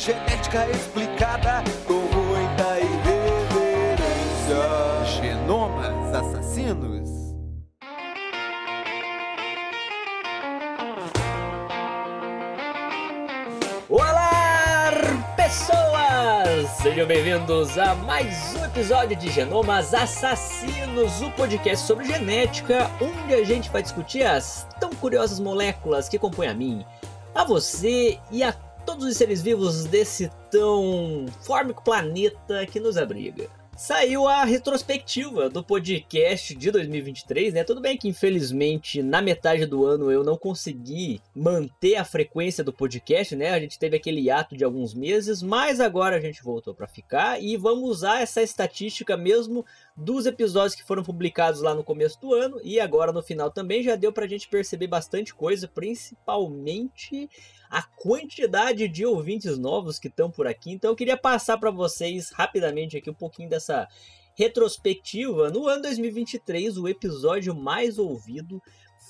Genética explicada com muita irreverência. Genomas assassinos. Olá, pessoas! Sejam bem-vindos a mais um episódio de Genomas Assassinos, o podcast sobre genética, onde a gente vai discutir as tão curiosas moléculas que compõem a mim, a você e a todos os seres vivos desse tão fórmico planeta que nos abriga. Saiu a retrospectiva do podcast de 2023, né? Tudo bem que infelizmente na metade do ano eu não consegui manter a frequência do podcast, né? A gente teve aquele hiato de alguns meses, mas agora a gente voltou para ficar e vamos usar essa estatística mesmo dos episódios que foram publicados lá no começo do ano e agora no final também já deu pra gente perceber bastante coisa, principalmente a quantidade de ouvintes novos que estão por aqui. Então eu queria passar para vocês rapidamente aqui um pouquinho dessa retrospectiva. No ano 2023, o episódio mais ouvido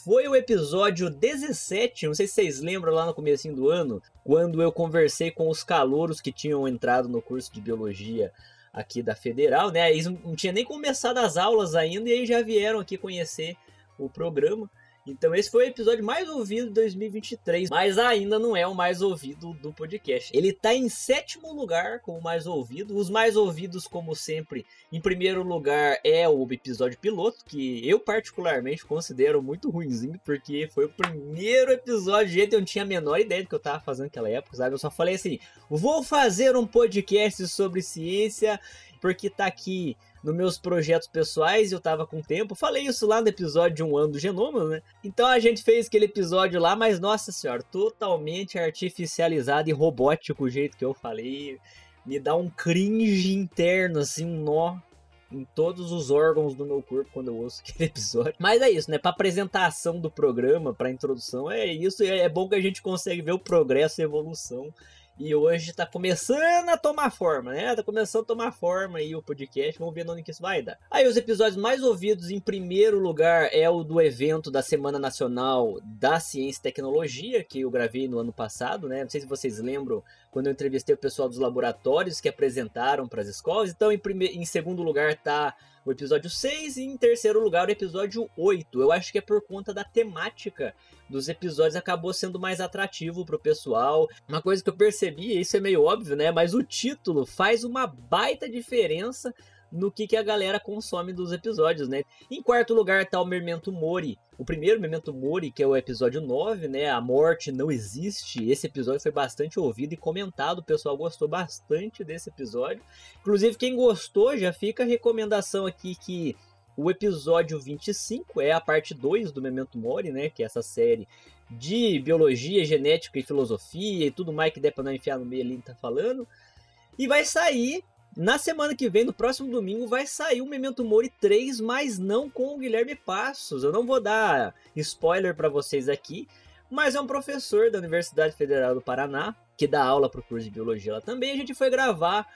foi o episódio 17, não sei se vocês lembram lá no começo do ano, quando eu conversei com os calouros que tinham entrado no curso de biologia aqui da Federal, né? Eles não tinham nem começado as aulas ainda e aí já vieram aqui conhecer o programa. Então esse foi o episódio mais ouvido de 2023, mas ainda não é o mais ouvido do podcast. Ele tá em sétimo lugar como mais ouvido. Os mais ouvidos, como sempre, em primeiro lugar é o episódio piloto, que eu particularmente considero muito ruimzinho, porque foi o primeiro episódio, gente, eu não tinha a menor ideia do que eu tava fazendo naquela época, sabe? Eu só falei assim, vou fazer um podcast sobre ciência, porque tá aqui nos meus projetos pessoais, eu tava com tempo. Falei isso lá no episódio de um ano do Genoma, né? Então a gente fez aquele episódio lá, mas nossa senhora, totalmente artificializado e robótico o jeito que eu falei. Me dá um cringe interno, assim, um nó em todos os órgãos do meu corpo quando eu ouço aquele episódio. Mas é isso, né? Pra apresentação do programa, pra introdução, é isso. É bom que a gente consegue ver o progresso e evolução e hoje tá começando a tomar forma, né? Tá começando a tomar forma aí o podcast. Vamos ver onde que isso vai dar. Aí os episódios mais ouvidos em primeiro lugar é o do evento da Semana Nacional da Ciência e Tecnologia, que eu gravei no ano passado, né? Não sei se vocês lembram quando eu entrevistei o pessoal dos laboratórios que apresentaram para as escolas. Então, em, primeiro, em segundo lugar tá episódio 6 e em terceiro lugar o episódio 8. Eu acho que é por conta da temática dos episódios acabou sendo mais atrativo pro pessoal. Uma coisa que eu percebi, isso é meio óbvio, né, mas o título faz uma baita diferença no que, que a galera consome dos episódios, né? Em quarto lugar tá o Memento Mori, o primeiro Memento Mori, que é o episódio 9, né? A morte não existe. Esse episódio foi bastante ouvido e comentado, o pessoal gostou bastante desse episódio. Inclusive, quem gostou, já fica a recomendação aqui que o episódio 25 é a parte 2 do Memento Mori, né? Que é essa série de biologia, genética e filosofia e tudo mais que der pra não enfiar no meio ali, tá falando. E vai sair na semana que vem, no próximo domingo, vai sair o Memento Mori 3, mas não com o Guilherme Passos. Eu não vou dar spoiler para vocês aqui, mas é um professor da Universidade Federal do Paraná, que dá aula para o curso de biologia lá também. A gente foi gravar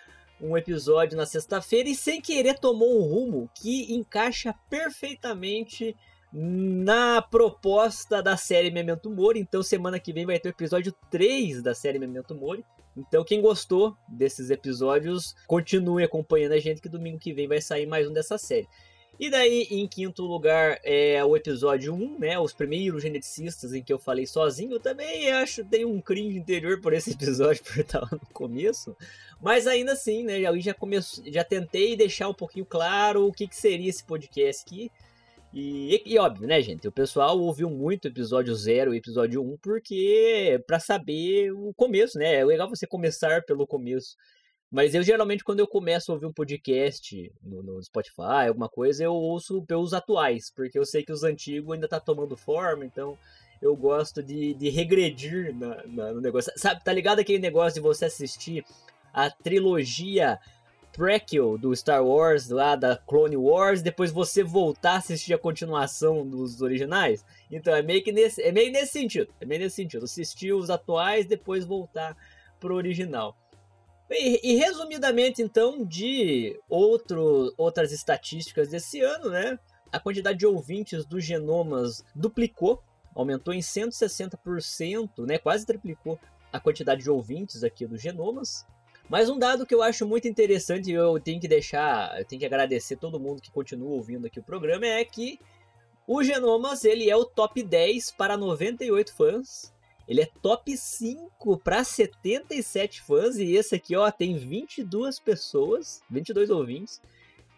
um episódio na sexta-feira e sem querer tomou um rumo que encaixa perfeitamente na proposta da série Memento Mori. Então, semana que vem vai ter o episódio 3 da série Memento Mori. Então, quem gostou desses episódios, continue acompanhando a gente, que domingo que vem vai sair mais um dessa série. E daí, em quinto lugar, é o episódio 1, né? Os primeiros geneticistas em que eu falei sozinho. Eu também acho tem um cringe interior por esse episódio, por estar no começo. Mas ainda assim, né? Já, já, já tentei deixar um pouquinho claro o que, que seria esse podcast aqui. E, e, óbvio, né, gente? O pessoal ouviu muito episódio 0 e episódio 1 um porque para saber o começo, né? É legal você começar pelo começo. Mas eu geralmente, quando eu começo a ouvir um podcast no, no Spotify, alguma coisa, eu ouço pelos atuais, porque eu sei que os antigos ainda tá tomando forma, então eu gosto de, de regredir na, na, no negócio. Sabe, tá ligado aquele negócio de você assistir a trilogia prequel do Star Wars, lá da Clone Wars, depois você voltar a assistir a continuação dos originais. Então é meio que nesse, é meio nesse sentido. É meio nesse sentido. Assistir os atuais, depois voltar pro original. E, e resumidamente, então, de outro, outras estatísticas desse ano, né? A quantidade de ouvintes dos genomas duplicou, aumentou em 160%, né? Quase triplicou a quantidade de ouvintes aqui do Genomas. Mas um dado que eu acho muito interessante e eu tenho que deixar, eu tenho que agradecer todo mundo que continua ouvindo aqui o programa é que o Genomas ele é o top 10 para 98 fãs. Ele é top 5 para 77 fãs e esse aqui ó tem 22 pessoas, 22 ouvintes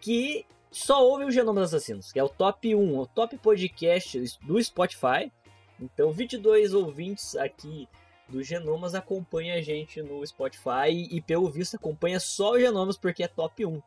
que só ouvem o Genomas Assassinos, que é o top 1, o top podcast do Spotify. Então 22 ouvintes aqui do Genomas acompanha a gente no Spotify e pelo visto acompanha só o Genomas porque é top 1.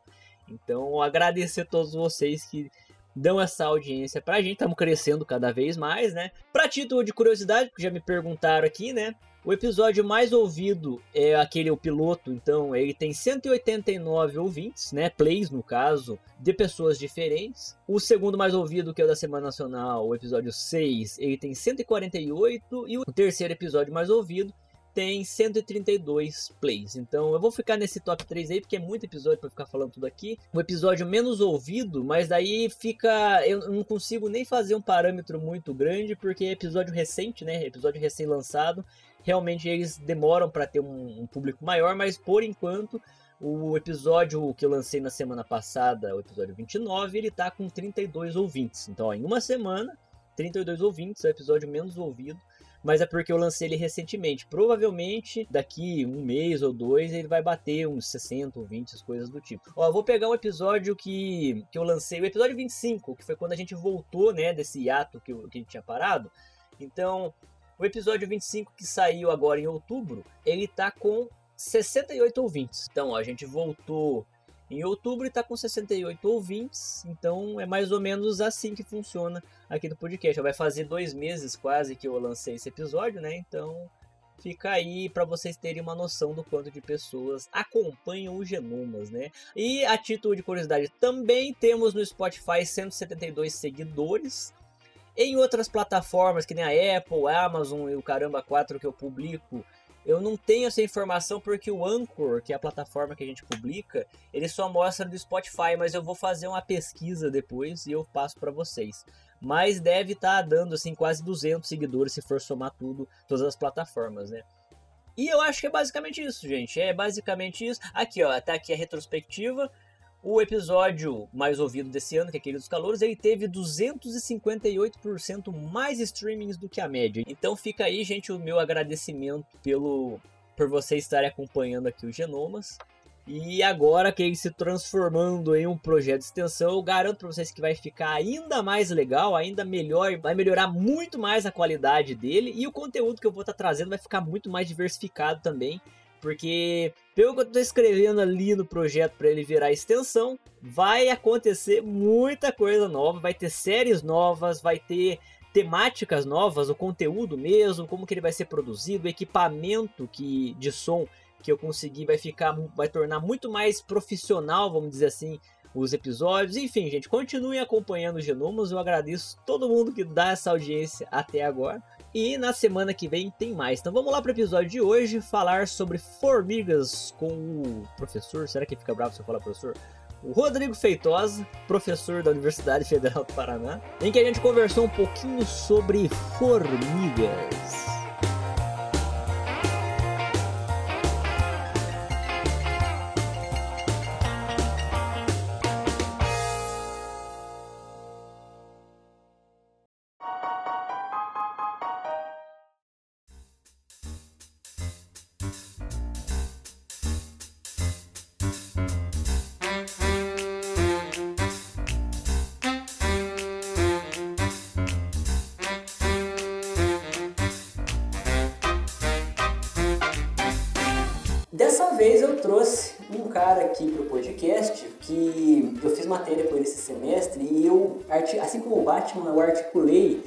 Então agradecer a todos vocês que dão essa audiência pra gente, estamos crescendo cada vez mais, né? Pra título de curiosidade, porque já me perguntaram aqui, né? O episódio mais ouvido é aquele o piloto, então ele tem 189 ouvintes, né, plays no caso, de pessoas diferentes. O segundo mais ouvido, que é o da Semana Nacional, o episódio 6, ele tem 148 e o terceiro episódio mais ouvido tem 132 plays. Então eu vou ficar nesse top 3 aí, porque é muito episódio para ficar falando tudo aqui. O episódio menos ouvido, mas daí fica. Eu não consigo nem fazer um parâmetro muito grande, porque é episódio recente, né? Episódio recém-lançado. Realmente eles demoram para ter um, um público maior, mas por enquanto o episódio que eu lancei na semana passada, o episódio 29, ele tá com 32 ouvintes. Então, ó, em uma semana, 32 ouvintes, é o episódio menos ouvido mas é porque eu lancei ele recentemente. Provavelmente daqui um mês ou dois ele vai bater uns 60 ou 20, as coisas do tipo. Ó, vou pegar um episódio que, que eu lancei, o episódio 25, que foi quando a gente voltou, né, desse hiato que, que a gente tinha parado. Então, o episódio 25 que saiu agora em outubro, ele tá com 68 ouvintes. Então, ó, a gente voltou em outubro está com 68 ouvintes, então é mais ou menos assim que funciona aqui no podcast. Já vai fazer dois meses quase que eu lancei esse episódio, né? Então fica aí para vocês terem uma noção do quanto de pessoas acompanham o Genomas, né? E a título de curiosidade, também temos no Spotify 172 seguidores. Em outras plataformas, que nem a Apple, Amazon e o Caramba 4 que eu publico, eu não tenho essa informação porque o Anchor, que é a plataforma que a gente publica, ele só mostra do Spotify, mas eu vou fazer uma pesquisa depois e eu passo para vocês. Mas deve estar tá dando assim quase 200 seguidores se for somar tudo, todas as plataformas, né? E eu acho que é basicamente isso, gente. É basicamente isso. Aqui, ó, tá aqui a retrospectiva. O episódio mais ouvido desse ano, que é aquele dos calouros, ele teve 258% mais streamings do que a média. Então fica aí, gente, o meu agradecimento pelo por vocês estarem acompanhando aqui o Genomas. E agora que ele se transformando em um projeto de extensão, eu garanto para vocês que vai ficar ainda mais legal, ainda melhor, vai melhorar muito mais a qualidade dele e o conteúdo que eu vou estar tá trazendo vai ficar muito mais diversificado também. Porque, pelo que eu estou escrevendo ali no projeto para ele virar extensão, vai acontecer muita coisa nova, vai ter séries novas, vai ter temáticas novas, o conteúdo mesmo, como que ele vai ser produzido, o equipamento que de som que eu consegui vai ficar vai tornar muito mais profissional, vamos dizer assim, os episódios. Enfim, gente, continuem acompanhando o Genomas. Eu agradeço todo mundo que dá essa audiência até agora. E na semana que vem tem mais. Então vamos lá para o episódio de hoje falar sobre formigas com o professor. Será que fica bravo se eu falar professor? O Rodrigo Feitosa, professor da Universidade Federal do Paraná, em que a gente conversou um pouquinho sobre formigas. Vez eu trouxe um cara aqui para o podcast que eu fiz matéria com ele esse semestre e eu, assim como o Batman, eu articulei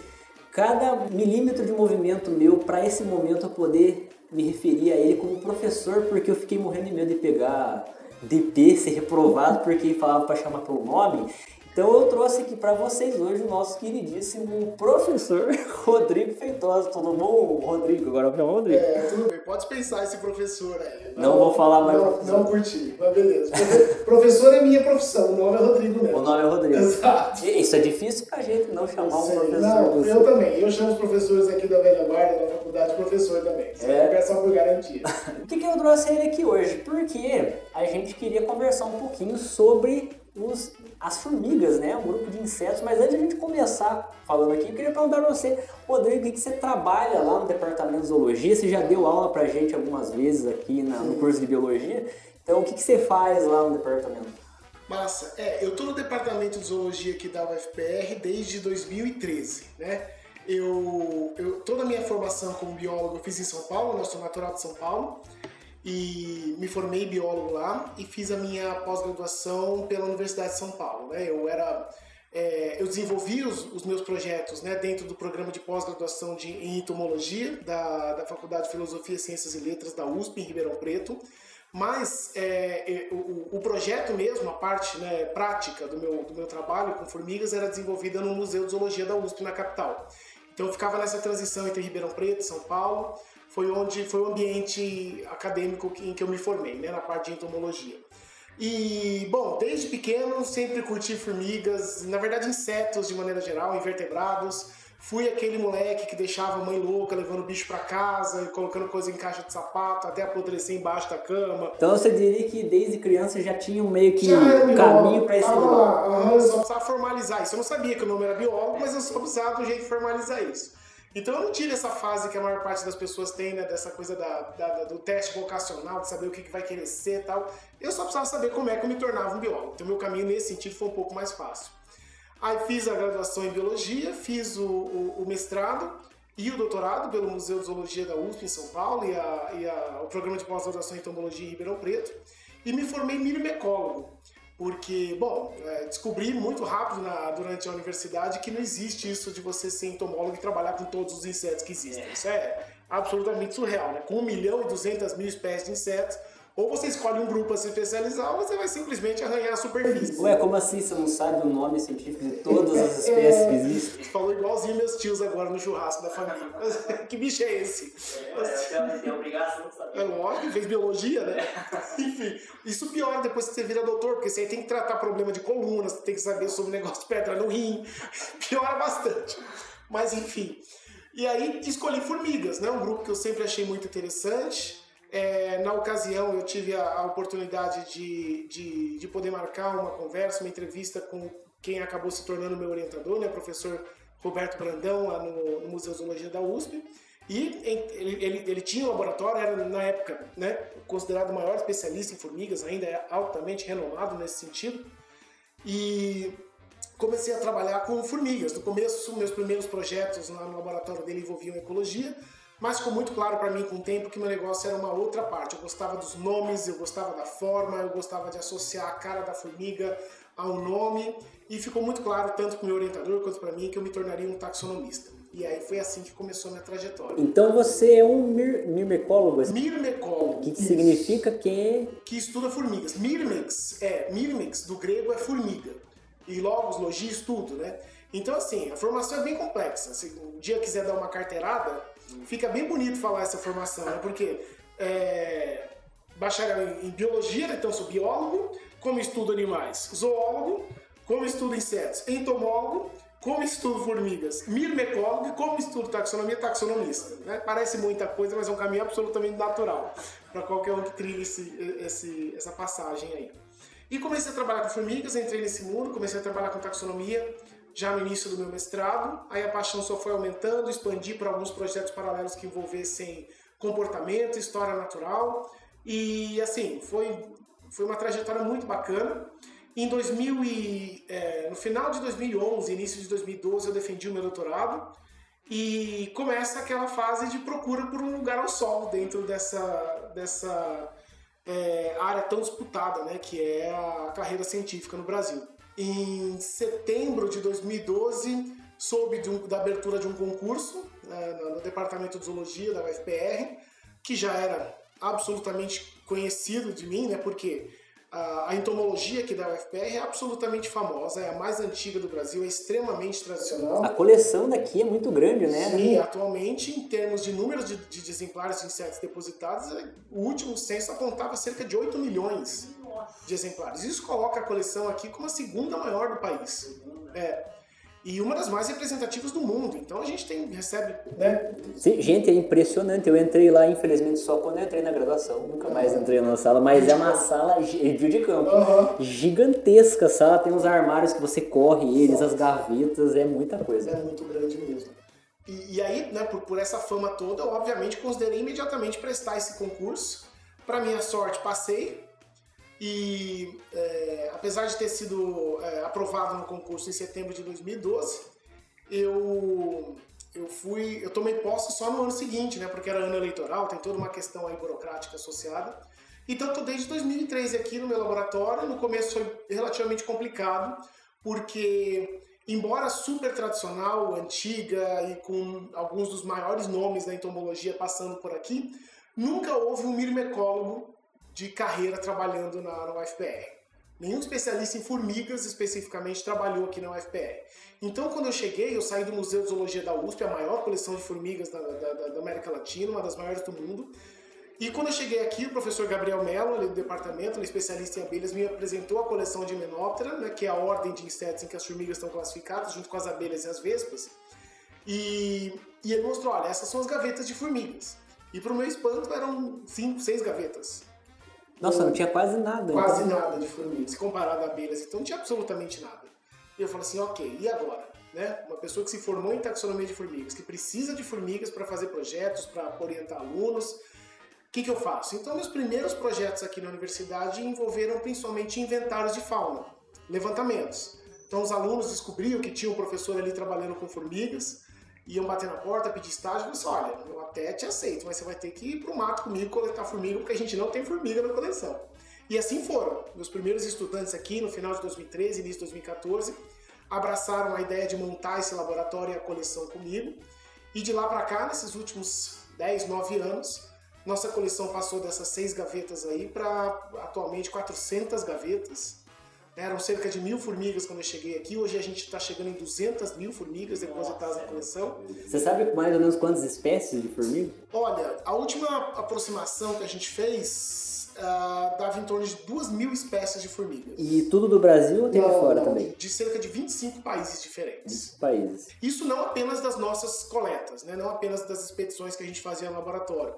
cada milímetro de movimento meu para esse momento eu poder me referir a ele como professor, porque eu fiquei morrendo de medo de pegar DP, ser reprovado porque ele falava para chamar pelo nome. Então eu trouxe aqui para vocês hoje o nosso queridíssimo professor Rodrigo Feitosa. Tudo bom, Rodrigo? Agora eu Rodrigo. É, tudo bem. Pode pensar esse professor aí. Não, não vou falar mais. Não, professor. não curti, mas beleza. professor é minha profissão, o nome é Rodrigo mesmo. O nome é Rodrigo. Exato. Isso é difícil pra gente não chamar um professor. Não, eu também. Eu chamo os professores aqui da velha guarda, da faculdade de professor também. É. vai só por garantia. Por que, que eu trouxe ele aqui hoje? Porque a gente queria conversar um pouquinho sobre os, as formigas, né? Um grupo de insetos. Mas antes de a gente começar falando aqui, eu queria perguntar pra você, Rodrigo, o que, você trabalha lá no departamento de zoologia? Você já deu aula pra gente algumas vezes aqui na- no curso de biologia. Então, o que, que você faz lá no departamento? Massa. É, eu tô no departamento de zoologia aqui da UFPR desde 2013, né? Eu, eu toda a minha formação como biólogo eu fiz em São Paulo, né? eu sou natural de São Paulo e me formei biólogo lá e fiz a minha pós-graduação pela Universidade de São Paulo, né? Eu era é, eu desenvolvi os, os meus projetos né, dentro do programa de pós-graduação em entomologia da, da Faculdade de Filosofia, Ciências e Letras da USP em Ribeirão Preto. Mas é, o, o projeto mesmo, a parte né, prática do meu, do meu trabalho com formigas era desenvolvida no Museu de Zoologia da USP na capital. Então eu ficava nessa transição entre Ribeirão Preto e São Paulo, foi onde foi o ambiente acadêmico em que eu me formei, né, na parte de entomologia. E, bom, desde pequeno sempre curti formigas, na verdade insetos de maneira geral, invertebrados. Fui aquele moleque que deixava a mãe louca levando bicho pra casa, colocando coisa em caixa de sapato, até apodrecer embaixo da cama. Então, você diria que desde criança já tinha um meio que Já um caminho pra esse aham, eu só precisava formalizar isso. Eu não sabia que o nome era biólogo, mas eu só precisava de um jeito de formalizar isso. Então eu não tive essa fase que a maior parte das pessoas tem, né? Dessa coisa da, da- do teste vocacional, de saber o que, que vai querer ser e tal. Eu só precisava saber como é que eu me tornava um biólogo. Então meu caminho nesse sentido foi um pouco mais fácil. Aí fiz a graduação em biologia, fiz o, o- o mestrado e o doutorado pelo Museu de Zoologia da USP em São Paulo e, a- e a- o programa de pós-graduação em entomologia em Ribeirão Preto. E me formei mirimecólogo, porque, bom, é, descobri muito rápido na- durante a universidade que não existe isso de você ser entomólogo e trabalhar com todos os insetos que existem. Isso é absolutamente surreal, né? Com 1 milhão e 200 mil espécies de insetos, ou você escolhe um grupo a se especializar, ou você vai simplesmente arranhar a superfície. Ué, como assim você não sabe o nome científico de todas as espécies que existem? Falou igualzinho meus tios agora no churrasco da família. que bicho é esse? tem obrigação de saber. É lógico, fez biologia, né? Enfim, isso piora depois que você vira doutor, porque você aí tem que tratar problema de coluna, você tem que saber sobre o negócio de pedra no rim. Piora bastante. Mas enfim. E aí escolhi formigas, né? Um grupo que eu sempre achei muito interessante. É, na ocasião eu tive a, a oportunidade de, de, de poder marcar uma conversa, uma entrevista com quem acabou se tornando meu orientador, né? Professor Roberto Brandão, lá no, no Museu Zoologia da USP. E ele, ele, ele tinha um laboratório, era na época né, considerado o maior especialista em formigas, ainda é altamente renomado nesse sentido. E comecei a trabalhar com formigas. No começo, meus primeiros projetos lá no laboratório dele envolviam ecologia, mas ficou muito claro para mim com o tempo que meu negócio era uma outra parte. Eu gostava dos nomes, eu gostava da forma, eu gostava de associar a cara da formiga ao nome, e ficou muito claro, tanto para o meu orientador quanto para mim, que eu me tornaria um taxonomista. E aí foi assim que começou a minha trajetória. Então você é um mir mirmecólogo? O Mirmecólogo. que, que significa que que estuda formigas. Myrmex é Myrmex do grego é formiga e logos logia estudo, né? Então assim a formação é bem complexa. Se um dia quiser dar uma carteirada, fica bem bonito falar essa formação, né? Porque é, bacharel em, biologia, né? então sou biólogo, como estudo animais, zoólogo, como estudo insetos, entomólogo, como estudo formigas, mirmecólogo e como estudo taxonomia, taxonomista. Né? Parece muita coisa, mas é um caminho absolutamente natural para qualquer um que trilhe esse, esse- essa passagem aí. E comecei a trabalhar com formigas, entrei nesse mundo, comecei a trabalhar com taxonomia já no início do meu mestrado. Aí a paixão só foi aumentando, expandi para alguns projetos paralelos que envolvessem comportamento, história natural. E assim, foi, foi uma trajetória muito bacana. Em 2000 e, é, no final de 2011, início de 2012, eu defendi o meu doutorado e começa aquela fase de procura por um lugar ao sol dentro dessa, dessa é, área tão disputada, né, que é a carreira científica no Brasil. Em setembro de 2012, soube de um- da abertura de um concurso né, no, Departamento de Zoologia da UFPR, que já era absolutamente conhecido de mim, né, porque a, a entomologia aqui da UFPR é absolutamente famosa, é a mais antiga do Brasil, é extremamente tradicional. a coleção daqui é muito grande, né? Sim, atualmente, em termos de número de, de exemplares de insetos depositados, é, o último censo apontava cerca de 8 milhões de exemplares. Isso coloca a coleção aqui como a segunda maior do país. É. e uma das mais representativas do mundo. Então a gente tem, recebe, né? Sim, gente, é impressionante. Eu entrei lá, infelizmente, só quando eu entrei na graduação. Nunca mais entrei na sala, mas é uma sala gi- de campo. Aham. Gigantesca a sala, tem os armários que você corre eles, as gavetas, é muita É coisa. muito grande mesmo. E, e aí, né, por, por essa fama toda, eu obviamente considerei imediatamente prestar esse concurso. Para minha sorte, passei. E é, apesar de ter sido é, aprovado no concurso em setembro de 2012, eu, eu fui. Eu tomei posse só no ano seguinte, né? Porque era ano eleitoral, tem toda uma questão aí burocrática associada. Então, estou desde 2013 aqui no meu laboratório. No começo foi relativamente complicado, porque, embora super tradicional, antiga e com alguns dos maiores nomes da entomologia passando por aqui, nunca houve um mirmecólogo de carreira trabalhando na, na UFPR. Nenhum especialista em formigas especificamente trabalhou aqui na UFPR. Então, quando eu cheguei, eu saí do Museu de Zoologia da USP, a maior coleção de formigas da, da- da- América Latina, uma das maiores do mundo. E quando eu cheguei aqui, o professor Gabriel Mello, ali do departamento, um especialista em abelhas, me apresentou a coleção de Hymenoptera, né, que é a ordem de insetos em que as formigas estão classificadas, junto com as abelhas e as vespas. E, e ele mostrou, olha, essas são as gavetas de formigas. E para o meu espanto eram cinco, seis gavetas. Nossa, não tinha quase nada. Quase então- nada de formigas, comparado a abelhas, então não tinha absolutamente nada. E eu falei assim, ok, e agora? Né? Uma pessoa que se formou em taxonomia de formigas, que precisa de formigas para fazer projetos, para orientar alunos, o que, que eu faço? Então, meus primeiros projetos aqui na universidade envolveram principalmente inventários de fauna, levantamentos. Então, os alunos descobriam que tinha um professor ali trabalhando com formigas, iam bater na porta, pedir estágio, e disse, olha, eu até te aceito, mas você vai ter que ir pro mato comigo coletar formiga, porque a gente não tem formiga na coleção. E assim foram. Meus primeiros estudantes aqui, no final de 2013, início de 2014, abraçaram a ideia de montar esse laboratório e a coleção comigo. E de lá para cá, nesses últimos 10, 9 anos, nossa coleção passou dessas seis gavetas aí para atualmente 400 gavetas. Eram cerca de mil formigas quando eu cheguei aqui. Hoje a gente está chegando em 200 mil formigas depositadas na coleção. Você sabe mais ou menos quantas espécies de formiga? Olha, a última aproximação que a gente fez ah, dava em torno de 2 mil espécies de formigas. E tudo do Brasil ou tem Não, fora não, também? De cerca de 25 países diferentes. Dos países. Isso não apenas das nossas coletas, né? não apenas das expedições que a gente fazia no laboratório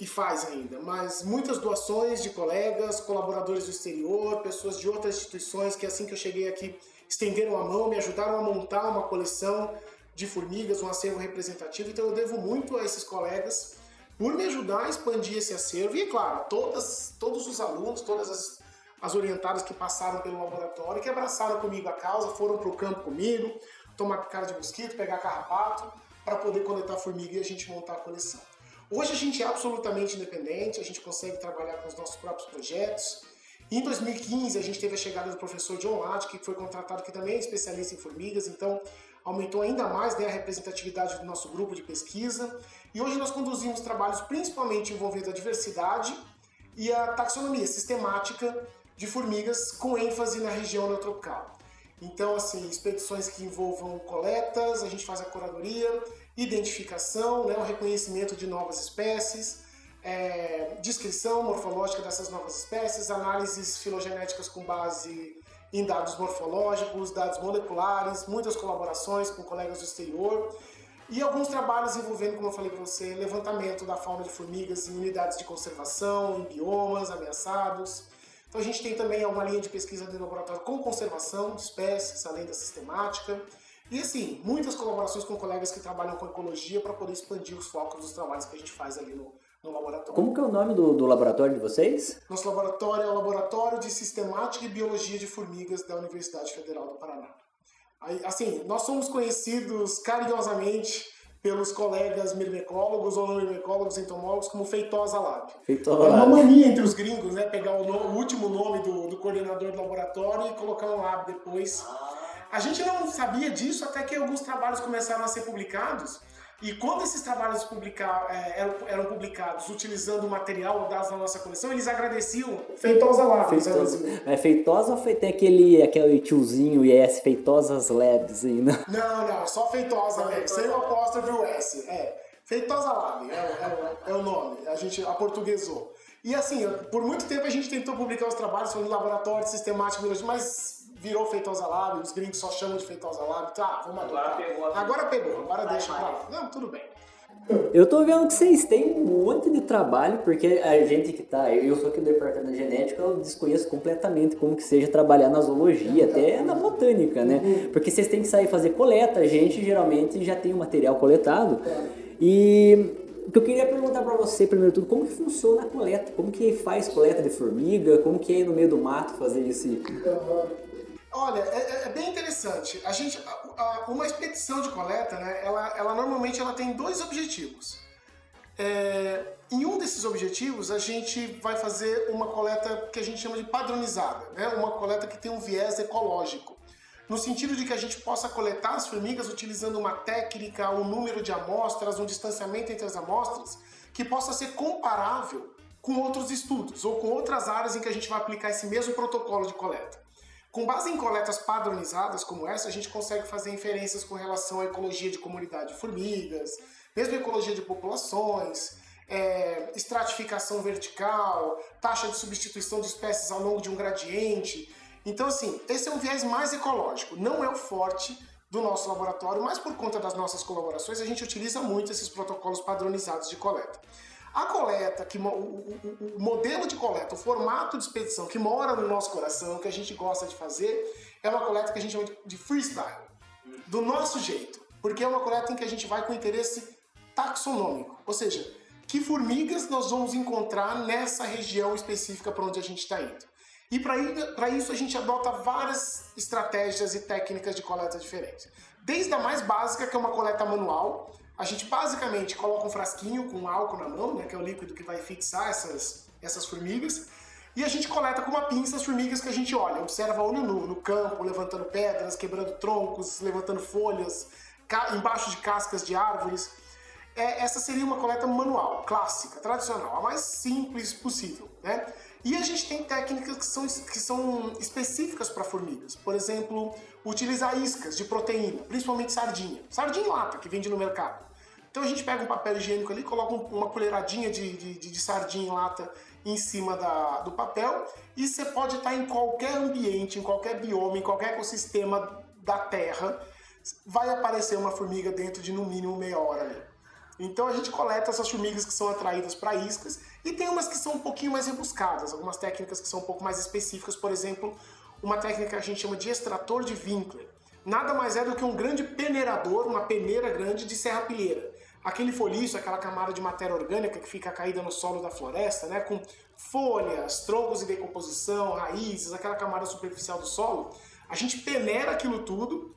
e faz ainda, mas muitas doações de colegas, colaboradores do exterior, pessoas de outras instituições que assim que eu cheguei aqui estenderam a mão, me ajudaram a montar uma coleção de formigas, um acervo representativo. Então eu devo muito a esses colegas por me ajudar a expandir esse acervo e, é claro, todas, todos os alunos, todas as, as orientadas que passaram pelo laboratório, que abraçaram comigo a causa, foram para o campo comigo, tomar cara de mosquito, pegar carrapato, para poder coletar formiga e a gente montar a coleção. Hoje a gente é absolutamente independente, a gente consegue trabalhar com os nossos próprios projetos. Em 2015 a gente teve a chegada do professor John Latt, que foi contratado que também é especialista em formigas, então aumentou ainda mais né, a representatividade do nosso grupo de pesquisa. E hoje nós conduzimos trabalhos principalmente envolvendo a diversidade e a taxonomia sistemática de formigas com ênfase na região neotropical. Então, assim, expedições que envolvam coletas, a gente faz a curadoria, identificação, né, o reconhecimento de novas espécies, é, descrição morfológica dessas novas espécies, análises filogenéticas com base em dados morfológicos, dados moleculares, muitas colaborações com colegas do exterior e alguns trabalhos envolvendo, como eu falei para você, levantamento da fauna de formigas em unidades de conservação, em biomas ameaçados. Então a gente tem também uma linha de pesquisa do laboratório com conservação de espécies, além da sistemática. E assim, muitas colaborações com colegas que trabalham com ecologia para poder expandir os focos dos trabalhos que a gente faz ali no, no laboratório. Como que é o nome do, do laboratório de vocês? Nosso laboratório é o Laboratório de Sistemática e Biologia de Formigas da Universidade Federal do Paraná. Aí, assim, nós somos conhecidos carinhosamente pelos colegas mirmecólogos ou não mirmecólogos, entomólogos, como Feitosa Lab. Feito É uma mania entre os gringos, né? Pegar o, no- o último nome do, do coordenador do laboratório e colocar um lab depois. A gente não sabia disso até que alguns trabalhos começaram a ser publicados. E quando esses trabalhos publicar, é, eram, eram publicados utilizando o material dados na nossa coleção, eles agradeciam Feitosa Lab. eles Feitosa. É feitosa ou foi- tem aquele, aquele tiozinho IS, Feitosas Labs ainda? Não, não, só Feitosa, né? Sem o apóstrofe e o S. É. Feitosa Lab é, o- é é o nome. A gente aportuguesou. E assim, por muito tempo a gente tentou publicar os trabalhos de laboratório, biologia, mas virou feitosa lábio, os gringos só chamam de feitosa lábio. Tá, vamos Agora adotar. pegou a- Agora pegou, agora Vai deixa lá. Não, tudo bem. Eu tô vendo que vocês têm um monte de trabalho, porque a gente que tá, eu eu sou aqui do departamento de genética, eu desconheço completamente como que seja trabalhar na zoologia, até na botânica, né? Porque vocês têm que sair fazer coleta, a gente geralmente já tem o material coletado. E o que eu queria perguntar pra você, primeiro tudo, como que funciona a coleta? Como que faz coleta de formiga? Como que é ir no meio do mato fazer isso? Olha, é, é- é bem interessante. A gente, a- a- uma expedição de coleta, né, ela, ela normalmente ela tem dois objetivos. É, em um desses objetivos, a gente vai fazer uma coleta que a gente chama de padronizada, né, uma coleta que tem um viés ecológico, no sentido de que a gente possa coletar as formigas utilizando uma técnica, um número de amostras, um distanciamento entre as amostras, que possa ser comparável com outros estudos ou com outras áreas em que a gente vai aplicar esse mesmo protocolo de coleta. Com base em coletas padronizadas como essa, a gente consegue fazer inferências com relação à ecologia de comunidade de formigas, mesmo ecologia de populações, é, estratificação vertical, taxa de substituição de espécies ao longo de um gradiente. Então, assim, esse é um viés mais ecológico, não é o forte do nosso laboratório, mas por conta das nossas colaborações, a gente utiliza muito esses protocolos padronizados de coleta. A coleta, que, o, o- o modelo de coleta, o formato de expedição que mora no nosso coração, que a gente gosta de fazer, é uma coleta que a gente chama de freestyle, do nosso jeito, porque é uma coleta em que a gente vai com interesse taxonômico, ou seja, que formigas nós vamos encontrar nessa região específica para onde a gente está indo. E para isso a gente adota várias estratégias e técnicas de coleta diferentes. Desde a mais básica, que é uma coleta manual, a gente basicamente coloca um frasquinho com álcool na mão, né, que é o líquido que vai fixar essas, essas formigas, e a gente coleta com uma pinça as formigas que a gente olha, observa olho nu, no campo, levantando pedras, quebrando troncos, levantando folhas, embaixo de cascas de árvores. É, essa seria uma coleta manual, clássica, tradicional, a mais simples possível, né? E a gente tem técnicas que são, que são específicas para formigas. Por exemplo, utilizar iscas de proteína, principalmente sardinha. Sardinha em lata, que vende no mercado. Então a gente pega um papel higiênico ali, coloca um- uma colheradinha de, de, de- de sardinha em lata em cima da- do papel e você pode estar em qualquer ambiente, em qualquer bioma, em qualquer ecossistema da Terra, vai aparecer uma formiga dentro de no mínimo meia hora ali. Então a gente coleta essas formigas que são atraídas para iscas e tem umas que são um pouquinho mais rebuscadas, algumas técnicas que são um pouco mais específicas, por exemplo, uma técnica que a gente chama de extrator de Winkler. Nada mais é do que um grande peneirador, uma peneira grande de serrapilheira. Aquele folhiço, aquela camada de matéria orgânica que fica caída no solo da floresta, né, com folhas, troncos em decomposição, raízes, aquela camada superficial do solo, a gente peneira aquilo tudo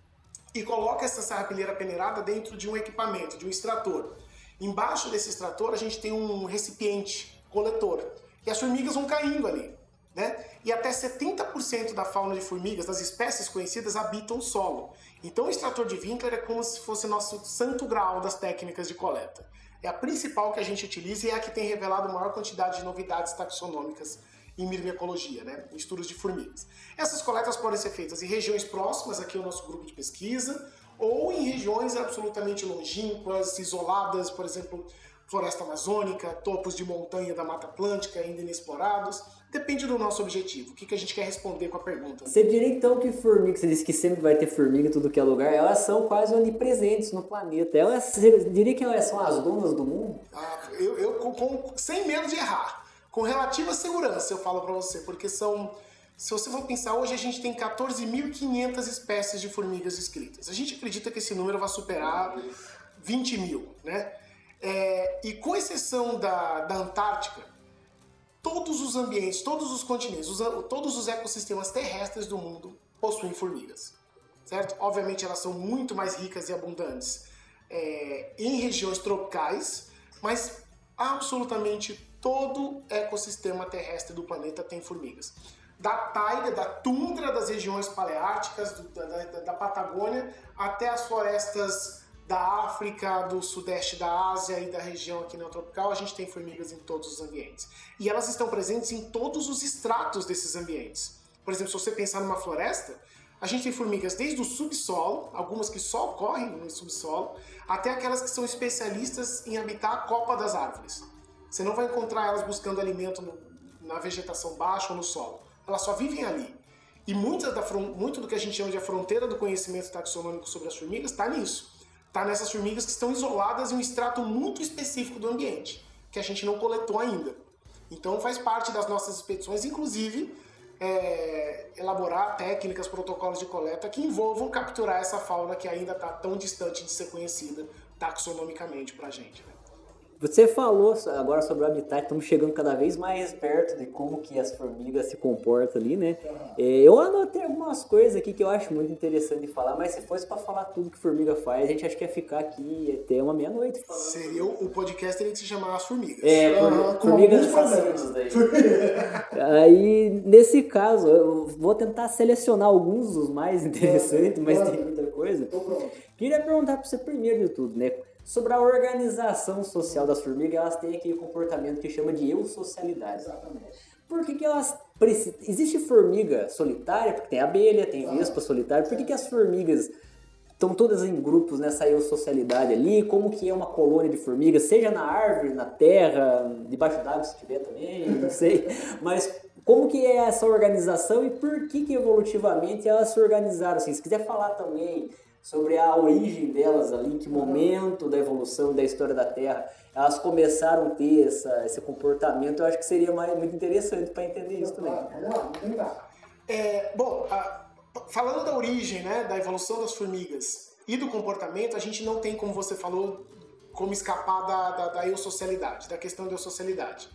e coloca essa serrapilheira peneirada dentro de um equipamento, de um extrator. Embaixo desse extrator a gente tem um recipiente coletor e as formigas vão caindo ali, né? E até 70% da fauna de formigas, das espécies conhecidas, habitam o solo. Então o extrator de Winkler é como se fosse nosso santo grau das técnicas de coleta. É a principal que a gente utiliza e é a que tem revelado a maior quantidade de novidades taxonômicas em mirmecologia, né? em estudos de formigas. Essas coletas podem ser feitas em regiões próximas, aqui é o nosso grupo de pesquisa, ou em regiões absolutamente longínquas, isoladas, por exemplo, floresta amazônica, topos de montanha da Mata Atlântica ainda inexplorados. Depende do nosso objetivo, o que que a gente quer responder com a pergunta. Você diria então que formigas, você disse que sempre vai ter formiga em tudo que é lugar, elas são quase onipresentes no planeta. Elas, você diria que elas são as donas do mundo? Ah, eu, eu com- com- sem medo de errar, com relativa segurança eu falo pra você, porque são, se você for pensar, hoje a gente tem 14.500 espécies de formigas descritas. A gente acredita que esse número vai superar 20 mil, né? É, e com exceção da, da Antártica, todos os ambientes, todos os continentes, os todos os ecossistemas terrestres do mundo possuem formigas, certo? Obviamente elas são muito mais ricas e abundantes é, em regiões tropicais, mas absolutamente todo ecossistema terrestre do planeta tem formigas. Da taiga, da tundra das regiões paleárticas, do- da, da- da Patagônia, até as florestas da África, do sudeste da Ásia e da região aqui neotropical, a gente tem formigas em todos os ambientes. E elas estão presentes em todos os estratos desses ambientes. Por exemplo, se você pensar numa floresta, a gente tem formigas desde o subsolo, algumas que só ocorrem no subsolo, até aquelas que são especialistas em habitar a copa das árvores. Você não vai encontrar elas buscando alimento no- na vegetação baixa ou no solo. Elas só vivem ali. E da, muito do que a gente chama de a fronteira do conhecimento taxonômico sobre as formigas está nisso. Está nessas formigas que estão isoladas em um extrato muito específico do ambiente, que a gente não coletou ainda. Então faz parte das nossas expedições, inclusive, é, elaborar técnicas, protocolos de coleta que envolvam capturar essa fauna que ainda está tão distante de ser conhecida taxonomicamente para a gente. né? Você falou agora sobre o habitat, estamos chegando cada vez mais perto de como que as formigas se comportam ali, né? É, Eu anotei algumas coisas aqui que eu acho muito interessante de falar, mas se fosse para falar tudo que formiga faz, a gente acha que ia ficar aqui até uma meia-noite falando. Seria o o podcast teria que se chamar As Formigas. É, for- com formigas assassinos daí. Aí, nesse caso, eu vou tentar selecionar alguns dos mais interessantes, mas tem muita coisa. Queria perguntar para você primeiro de tudo, né? Sobre a organização social das formigas, elas têm aquele comportamento que chama de eusocialidade. Exatamente. Por que, que elas precisam. Existe formiga solitária, porque tem abelha, tem vespa solitária. Por que, que as formigas estão todas em grupos nessa eusocialidade ali? Como que é uma colônia de formigas, seja na árvore, na terra, debaixo d'água se tiver também, não sei. Mas como que é essa organização e por que que evolutivamente elas se organizaram assim? Se quiser falar também sobre a origem delas ali, que momento da evolução da história da Terra elas começaram a ter essa, esse comportamento, eu acho que seria mais, muito interessante para entender isso também. Vamos lá. É, bom, a- falando da origem, né, da evolução das formigas e do comportamento, a gente não tem, como você falou, como escapar da, da, da eusocialidade, da questão da eusocialidade.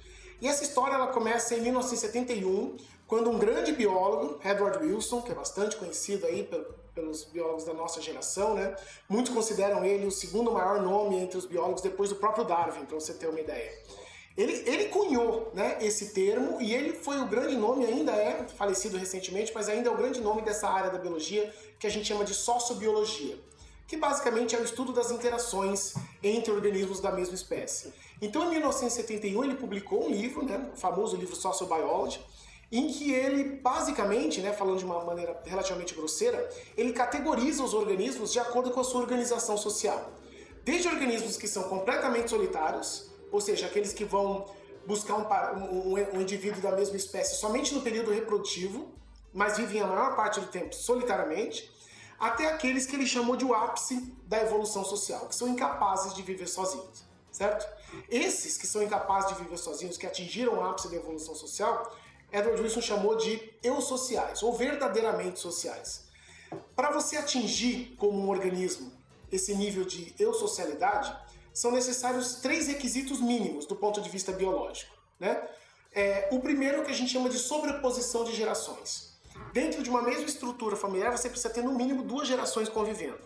E essa história ela começa em 1971, quando um grande biólogo, Edward Wilson, que é bastante conhecido aí pel- pelos biólogos da nossa geração, né? Muitos consideram ele o segundo maior nome entre os biólogos depois do próprio Darwin, para você ter uma ideia. Ele, ele cunhou né, esse termo e ele foi o grande nome, ainda é falecido recentemente, mas ainda é o grande nome dessa área da biologia que a gente chama de sociobiologia, que basicamente é o estudo das interações entre organismos da mesma espécie. Então, em 1971, ele publicou um livro, né, o famoso livro Sociobiology, em que ele, basicamente, né, falando de uma maneira relativamente grosseira, ele categoriza os organismos de acordo com a sua organização social. Desde organismos que são completamente solitários, ou seja, aqueles que vão buscar um, um- um indivíduo da mesma espécie somente no período reprodutivo, mas vivem a maior parte do tempo solitariamente, até aqueles que ele chamou de o ápice da evolução social, que são incapazes de viver sozinhos, certo? Esses que são incapazes de viver sozinhos, que atingiram o ápice da evolução social, Edward Wilson chamou de eusociais, ou verdadeiramente sociais. Para você atingir como um organismo esse nível de eusocialidade, são necessários três requisitos mínimos do ponto de vista biológico. Né? É, o primeiro é o que a gente chama de sobreposição de gerações. Dentro de uma mesma estrutura familiar, você precisa ter no mínimo duas gerações convivendo.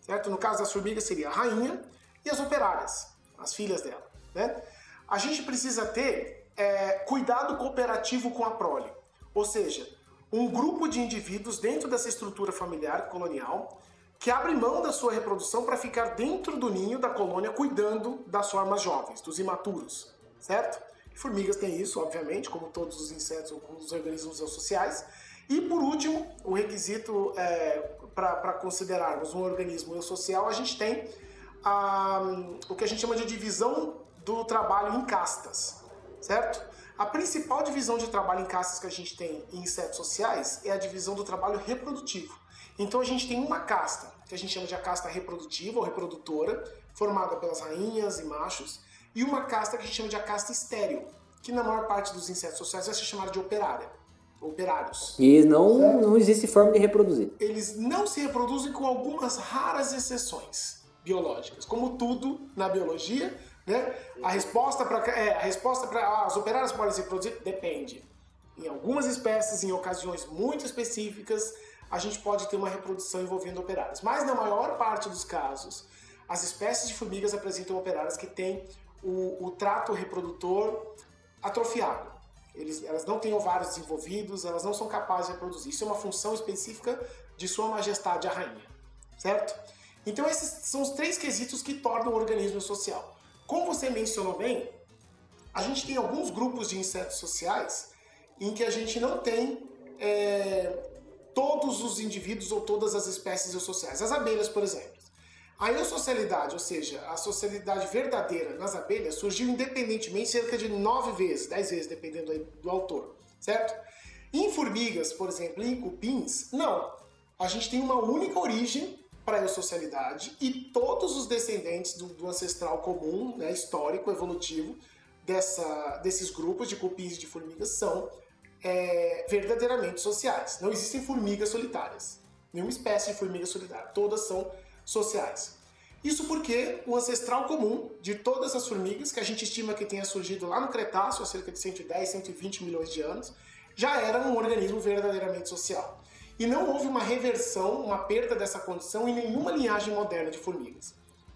Certo? No caso das formigas, seria a rainha e as operárias, as filhas dela. Né? A gente precisa ter é, cuidado cooperativo com a prole. Ou seja, um grupo de indivíduos dentro dessa estrutura familiar colonial que abre mão da sua reprodução para ficar dentro do ninho da colônia cuidando das formas jovens, dos imaturos, certo? Formigas têm isso, obviamente, como todos os insetos ou os organismos sociais. E por último, o requisito é, para considerarmos um organismo social, a gente tem a, o que a gente chama de divisão do trabalho em castas, certo? A principal divisão de trabalho em castas que a gente tem em insetos sociais é a divisão do trabalho reprodutivo. Então a gente tem uma casta, que a gente chama de a casta reprodutiva ou reprodutora, formada pelas rainhas e machos, e uma casta que a gente chama de a casta estéreo, que na maior parte dos insetos sociais vai ser chamada de operária, operários. E não, não existe forma de reproduzir. Eles não se reproduzem com algumas raras exceções biológicas, como tudo na biologia, né? A resposta para é, a resposta para ah, as operárias podem se reproduzir depende. Em algumas espécies, em ocasiões muito específicas, a gente pode ter uma reprodução envolvendo operárias. Mas na maior parte dos casos, as espécies de formigas apresentam operárias que têm o, o trato reprodutor atrofiado. Eles, elas não têm ovários desenvolvidos, elas não são capazes de reproduzir. Isso é uma função específica de Sua Majestade a Rainha, certo? Então esses são os três quesitos que tornam o organismo social. Como você mencionou bem, a gente tem alguns grupos de insetos sociais em que a gente não tem é, todos os indivíduos ou todas as espécies sociais. As abelhas, por exemplo. A eusocialidade, ou seja, a socialidade verdadeira nas abelhas, surgiu independentemente cerca de nove vezes, dez vezes, dependendo do autor, certo? Em formigas, por exemplo, em cupins, não. A gente tem uma única origem para a eusocialidade e todos os descendentes do, do ancestral comum, né, histórico, evolutivo, dessa, desses grupos de cupins e de formigas são é, verdadeiramente sociais. Não existem formigas solitárias. Nenhuma espécie de formiga solitária. Todas são sociais. Isso porque o ancestral comum de todas as formigas, que a gente estima que tenha surgido lá no Cretáceo, há cerca de 110, 120 milhões de anos, já era um organismo verdadeiramente social. E não houve uma reversão, uma perda dessa condição em nenhuma linhagem moderna de formigas.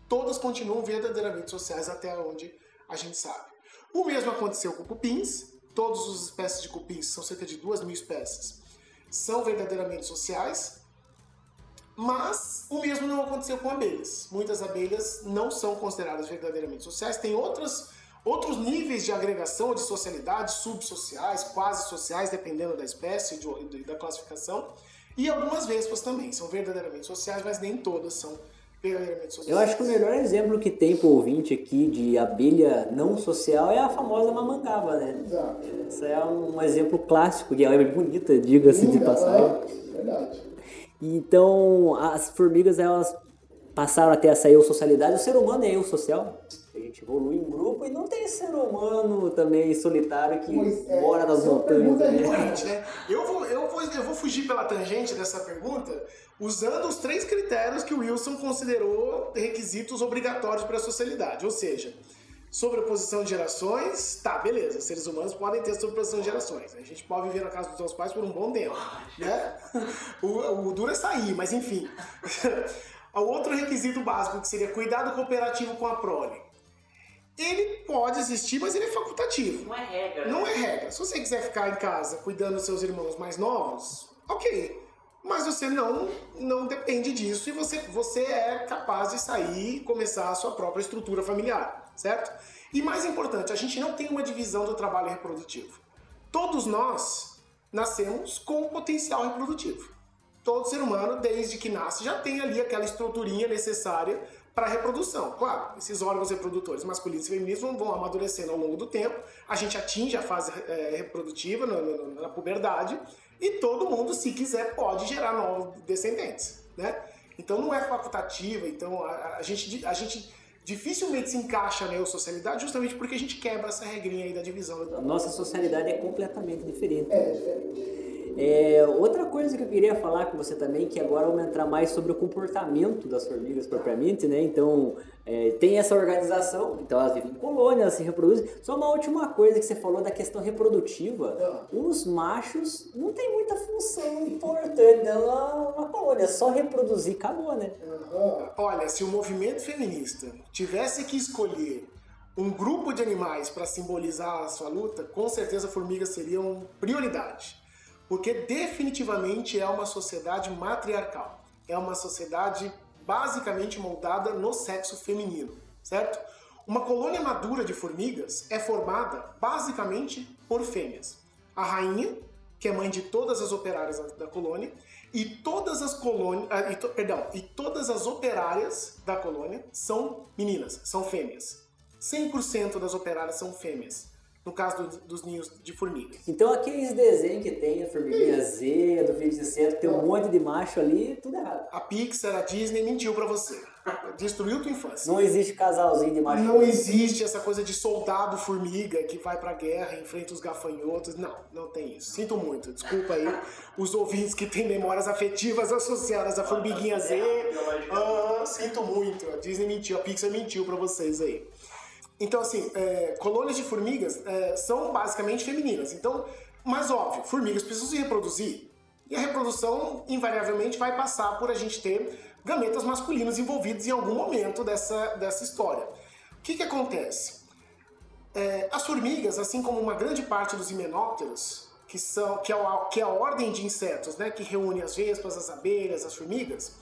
Todas continuam verdadeiramente sociais até onde a gente sabe. O mesmo aconteceu com cupins. Todas as espécies de cupins, são cerca de 2 mil espécies, são verdadeiramente sociais. Mas o mesmo não aconteceu com abelhas. Muitas abelhas não são consideradas verdadeiramente sociais. Tem outras, outros níveis de agregação de socialidade, subsociais, quase sociais, dependendo da espécie e da classificação. E algumas vespas também são verdadeiramente sociais, mas nem todas são verdadeiramente sociais. Eu acho que o melhor exemplo que tem para o ouvinte aqui de abelha não social é a famosa mamangava, né? Exato. Isso é um exemplo clássico de ave bonita, diga-se de passagem. Verdade. Então, as formigas, elas passaram até essa eusocialidade. O ser humano é eusocial. A gente evolui em grupo e não tem ser humano também solitário que Pois é, mora nas é montanhas. né? recorrente, né? Eu vou, eu, vou, eu vou fugir pela tangente dessa pergunta usando os três critérios que o Wilson considerou requisitos obrigatórios para a socialidade. Ou seja, sobreposição de gerações, tá, beleza, seres humanos podem ter sobreposição de gerações. A gente pode viver na casa dos seus pais por um bom tempo, né? O, o duro é sair, mas enfim. O outro requisito básico, que seria cuidado cooperativo com a prole. Ele pode existir, mas ele é facultativo. Não é regra. Não é regra. Se você quiser ficar em casa cuidando dos seus irmãos mais novos, ok. Mas você não, não depende disso e você, você é capaz de sair e começar a sua própria estrutura familiar, certo? E mais importante, a gente não tem uma divisão do trabalho reprodutivo. Todos nós nascemos com potencial reprodutivo. Todo ser humano, desde que nasce, já tem ali aquela estruturinha necessária para a reprodução. Claro, esses órgãos reprodutores masculinos e femininos vão, amadurecendo ao longo do tempo, a gente atinge a fase eh, reprodutiva na, na- na puberdade e todo mundo, se quiser, pode gerar novos descendentes, né? Então não é facultativa, então a, a gente, a gente dificilmente se encaixa na eusocialidade justamente porque a gente quebra essa regrinha aí da divisão. A nossa socialidade é completamente diferente. É, diferente. É, outra coisa que eu queria falar com você também, que agora vamos entrar mais sobre o comportamento das formigas propriamente, né? Então, é, tem essa organização, então elas vivem em colônia, elas se reproduzem. Só uma última coisa que você falou da questão reprodutiva. Os machos não tem muita função importante na, na colônia, só reproduzir e acabou, né? Olha, se o movimento feminista tivesse que escolher um grupo de animais para simbolizar a sua luta, com certeza formigas seriam prioridade. Porque definitivamente é uma sociedade matriarcal. É uma sociedade basicamente moldada no sexo feminino, certo? Uma colônia madura de formigas é formada basicamente por fêmeas. A rainha, que é mãe de todas as operárias da- colônia, e todas as colônias, ah, e to- perdão, e todas as operárias da colônia são meninas, são fêmeas. 100% das operárias são fêmeas, no caso do- dos ninhos de formigas. Então aqueles desenhos que tem, a formiguinha Z, do vídeo de centro, tem um monte de macho ali, tudo errado. A Pixar, a Disney mentiu pra você. Destruiu tua infância. Não existe casalzinho de macho. Não existe essa coisa de soldado formiga que vai pra guerra e enfrenta os gafanhotos. Não, não tem isso. Sinto muito. Desculpa aí os ouvintes que têm memórias afetivas associadas à formiguinha Z. Ah, sinto muito. A Disney mentiu, a Pixar mentiu pra vocês aí. Então, assim, é, colônias de formigas é, são basicamente femininas. Então, mas óbvio, formigas precisam se reproduzir. E a reprodução, invariavelmente, vai passar por a gente ter gametas masculinos envolvidos em algum momento dessa, dessa história. O que, que acontece? É, as formigas, assim como uma grande parte dos himenópteros, que, são, que, é a, que é a ordem de insetos, né, que reúne as vespas, as abelhas, as formigas,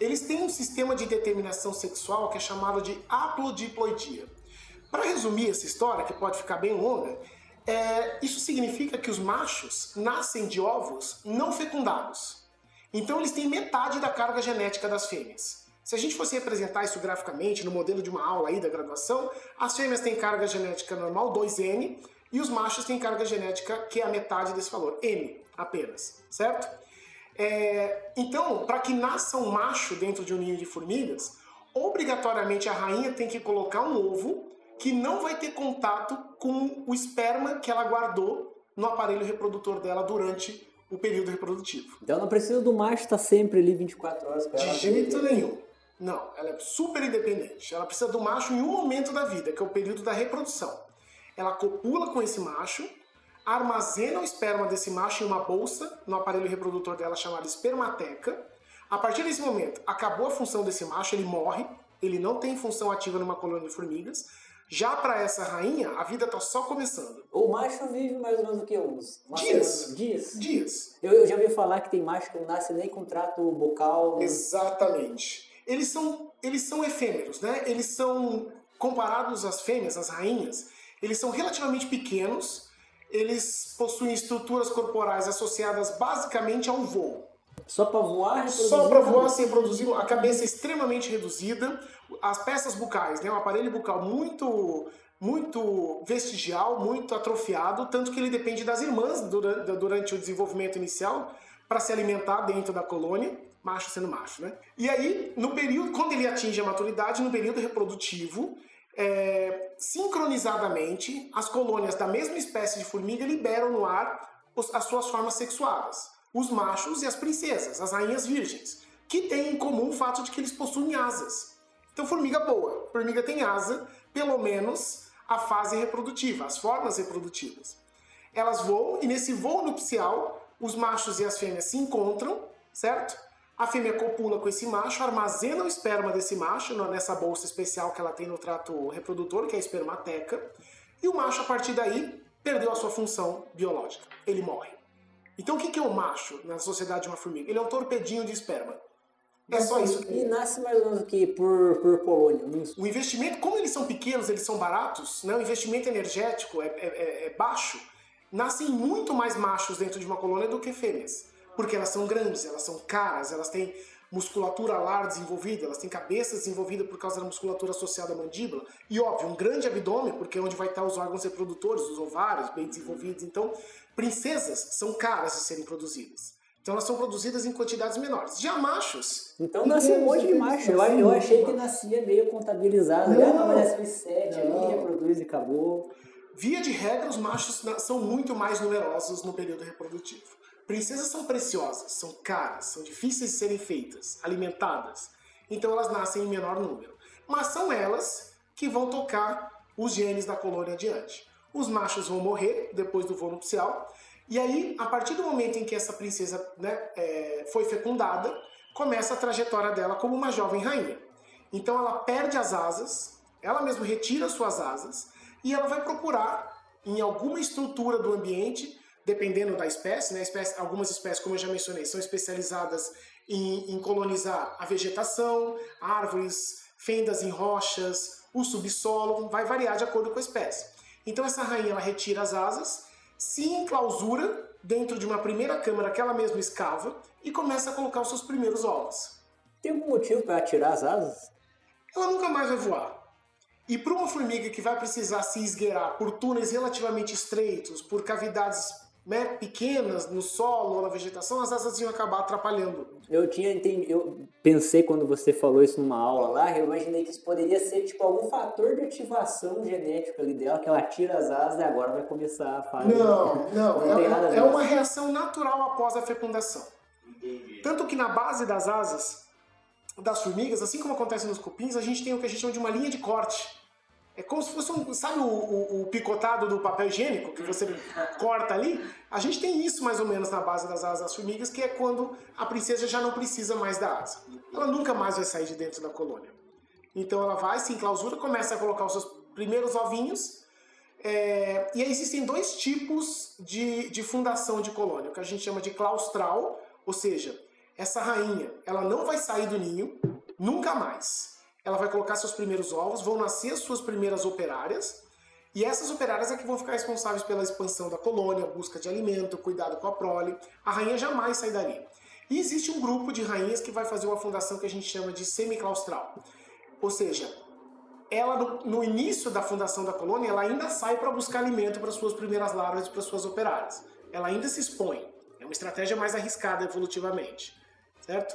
eles têm um sistema de determinação sexual que é chamado de haplodiploidia. Para resumir essa história, que pode ficar bem longa, é, isso significa que os machos nascem de ovos não fecundados. Então eles têm metade da carga genética das fêmeas. Se a gente fosse representar isso graficamente no modelo de uma aula aí da graduação, as fêmeas têm carga genética normal, 2N, e os machos têm carga genética que é a metade desse valor, M. apenas, certo? É, então, para que nasça um macho dentro de um ninho de formigas, obrigatoriamente a rainha tem que colocar um ovo que não vai ter contato com o esperma que ela guardou no aparelho reprodutor dela durante o período reprodutivo. Então não precisa do macho estar sempre ali 24 horas para De ela. jeito nenhum. Não, ela é super independente. Ela precisa do macho em um momento da vida, que é o período da reprodução. Ela copula com esse macho, armazena o esperma desse macho em uma bolsa no aparelho reprodutor dela chamada espermateca. A partir desse momento, acabou a função desse macho, ele morre, ele não tem função ativa numa colônia de formigas. Já para essa rainha, a vida está só começando. O macho vive mais ou menos o que? Uns Dias. semana? Dias. Dias. Eu, eu já ouvi falar que tem macho que não nasce nem com trato bucal. Exatamente. Eles são, eles são efêmeros, né? Eles são comparados às fêmeas, às rainhas, eles são relativamente pequenos. Eles possuem estruturas corporais associadas basicamente ao voo. Só para voar. Só para voar sem produzir, a cabeça é extremamente reduzida, as peças bucais, né, o aparelho bucal muito muito vestigial, muito atrofiado, tanto que ele depende das irmãs dura- durante o desenvolvimento inicial para se alimentar dentro da colônia, macho sendo macho, né? E aí, no período, quando ele atinge a maturidade, no período reprodutivo, é, sincronizadamente, as colônias da mesma espécie de formiga liberam no ar as suas formas sexuadas. Os machos e as princesas, as rainhas virgens, que têm em comum o fato de que eles possuem asas. Então, formiga boa. Formiga tem asa, pelo menos a fase reprodutiva, as formas reprodutivas. Elas voam e nesse voo nupcial, os machos e as fêmeas se encontram, certo? A fêmea copula com esse macho, armazena o esperma desse macho nessa bolsa especial que ela tem no trato reprodutor, que é a espermateca, e o macho, a partir daí, perdeu a sua função biológica. Ele morre. Então, o que é o macho na sociedade de uma formiga? Ele é um torpedinho de esperma. É só isso que E nasce mais ou menos o que? Por, por colônia. Uns- o investimento, como eles são pequenos, eles são baratos, né? o investimento energético é, é- é- é baixo, nascem muito mais machos dentro de uma colônia do que fêmeas. Porque elas são grandes, elas são caras, elas têm musculatura alar desenvolvida, elas têm cabeça desenvolvida por causa da musculatura associada à mandíbula. E óbvio, um grande abdômen, porque é onde vai estar os órgãos reprodutores, os ovários bem desenvolvidos. Então, princesas são caras de serem produzidas. Então elas são produzidas em quantidades menores. Já machos, Então nasce um monte de macho. Eu, eu achei que nascia meio contabilizado. Não. Ah, não, mas nasceu em sete ali, reproduz e acabou. Via de regra, os machos são muito mais numerosos no período reprodutivo. Princesas são preciosas, são caras, são difíceis de serem feitas, alimentadas. Então elas nascem em menor número. Mas são elas que vão tocar os genes da colônia adiante. Os machos vão morrer depois do voo nupcial. E aí, a partir do momento em que essa princesa né, é, foi fecundada, começa a trajetória dela como uma jovem rainha. Então ela perde as asas, ela mesma retira suas asas e ela vai procurar em alguma estrutura do ambiente, dependendo da espécie, né? espécie algumas espécies, como eu já mencionei, são especializadas em, em colonizar a vegetação, árvores, fendas em rochas, o subsolo, vai variar de acordo com a espécie. Então essa rainha ela retira as asas, se enclausura dentro de uma primeira câmara que ela mesma escava e começa a colocar os seus primeiros ovos Tem algum motivo para tirar as asas? ela nunca mais vai voar. E para uma formiga que vai precisar se esgueirar por túneis relativamente estreitos, por cavidades né, pequenas no solo ou na vegetação, as asas iam acabar atrapalhando. Eu tinha entendido, eu pensei quando você falou isso numa aula lá, eu imaginei que isso poderia ser tipo algum fator de ativação genética ali dela, que ela tira as asas e agora vai começar a fase. Não, não, Não é, é uma reação natural após a fecundação. Tanto que na base das asas das formigas, assim como acontece nos cupins, a gente tem o que a gente chama de uma linha de corte. É como se fosse um. Sabe o, o- o picotado do papel higiênico que você corta ali? A gente tem isso mais ou menos na base das asas das formigas, que é quando a princesa já não precisa mais da asa. Ela nunca mais vai sair de dentro da colônia. Então ela vai, se enclausura, começa a colocar os seus primeiros ovinhos. É, e aí existem dois tipos de, de fundação de colônia, o que a gente chama de claustral, ou seja, essa rainha ela não vai sair do ninho nunca mais. Ela vai colocar seus primeiros ovos, vão nascer as suas primeiras operárias, e essas operárias é que vão ficar responsáveis pela expansão da colônia, busca de alimento, cuidado com a prole. A rainha jamais sai dali. E existe um grupo de rainhas que vai fazer uma fundação que a gente chama de semiclaustral. Ou seja, ela no, no início da fundação da colônia, ela ainda sai para buscar alimento para suas primeiras larvas e para suas operárias. Ela ainda se expõe. É uma estratégia mais arriscada evolutivamente, certo?